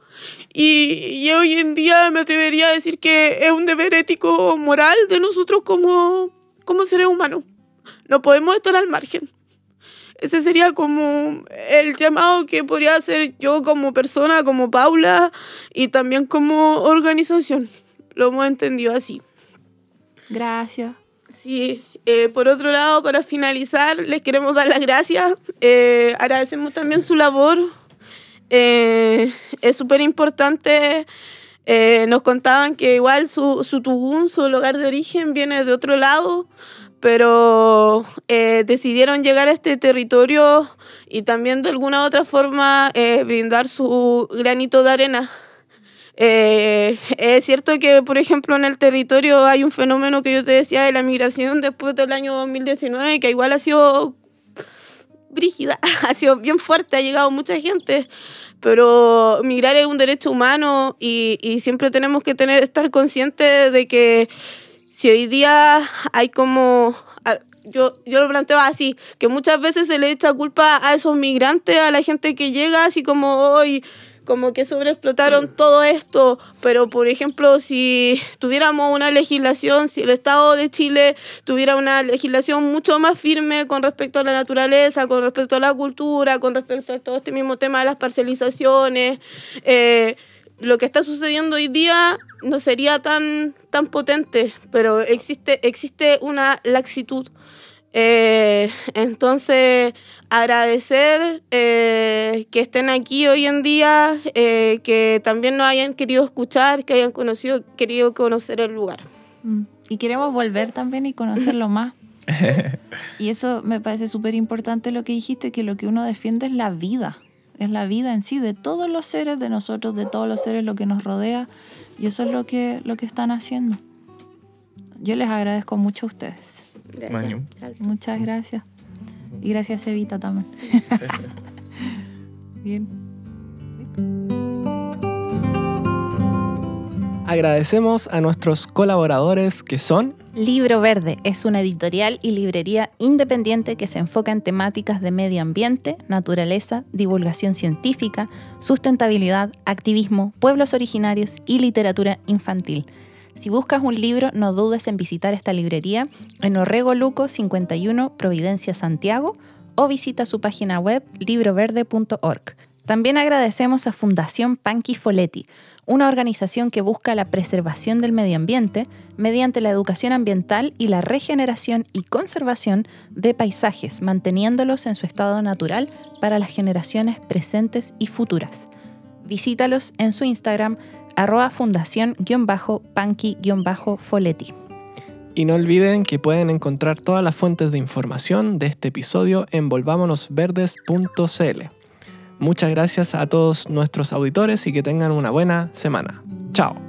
y, y hoy en día me atrevería a decir que es un deber ético moral de nosotros como, como seres humanos. No podemos estar al margen. Ese sería como el llamado que podría hacer yo como persona, como Paula y también como organización. Lo hemos entendido así. Gracias. Sí, eh, por otro lado, para finalizar, les queremos dar las gracias. Eh, agradecemos también su labor. Eh, es súper importante. Eh, nos contaban que igual su, su tugún, su lugar de origen, viene de otro lado, pero eh, decidieron llegar a este territorio y también de alguna u otra forma eh, brindar su granito de arena. Eh, es cierto que, por ejemplo, en el territorio hay un fenómeno que yo te decía de la migración después del año 2019, que igual ha sido brígida, ha sido bien fuerte, ha llegado mucha gente, pero migrar es un derecho humano y, y siempre tenemos que tener, estar conscientes de que si hoy día hay como... a- Yo, yo lo planteo así, que muchas veces se le echa culpa a esos migrantes, a la gente que llega, así como hoy, como que sobreexplotaron todo esto, pero por ejemplo, si tuviéramos una legislación, si el Estado de Chile tuviera una legislación mucho más firme con respecto a la naturaleza, con respecto a la cultura, con respecto a todo este mismo tema de las parcelizaciones, eh, lo que está sucediendo hoy día no sería tan, tan potente, pero existe, existe una laxitud. Eh, entonces, agradecer eh, que estén aquí hoy en día, eh, que también nos hayan querido escuchar, que hayan conocido, querido conocer el lugar. Mm. Y queremos volver también y conocerlo más. Y eso me parece súper importante lo que dijiste, que lo que uno defiende es la vida. Es la vida en sí, de todos los seres, de nosotros, de todos los seres, lo que nos rodea. Y eso es lo que, lo que están haciendo. Yo les agradezco mucho a ustedes. Gracias. Muchas gracias. Y gracias, Evita, también. Bien. Agradecemos a nuestros colaboradores que son Libro Verde es una editorial y librería independiente que se enfoca en temáticas de medio ambiente, naturaleza, divulgación científica, sustentabilidad, activismo, pueblos originarios y literatura infantil. Si buscas un libro, no dudes en visitar esta librería en Orrego Luco 51, Providencia, Santiago, o visita su página web libroverde.org. También agradecemos a Fundación Panqui Foletti, una organización que busca la preservación del medio ambiente mediante la educación ambiental y la regeneración y conservación de paisajes, manteniéndolos en su estado natural para las generaciones presentes y futuras. Visítalos en su Instagram arroba fundación-panqui-foletti. Y no olviden que pueden encontrar todas las fuentes de información de este episodio en volvámonosverdes.cl. Muchas gracias a todos nuestros auditores y que tengan una buena semana. Chao.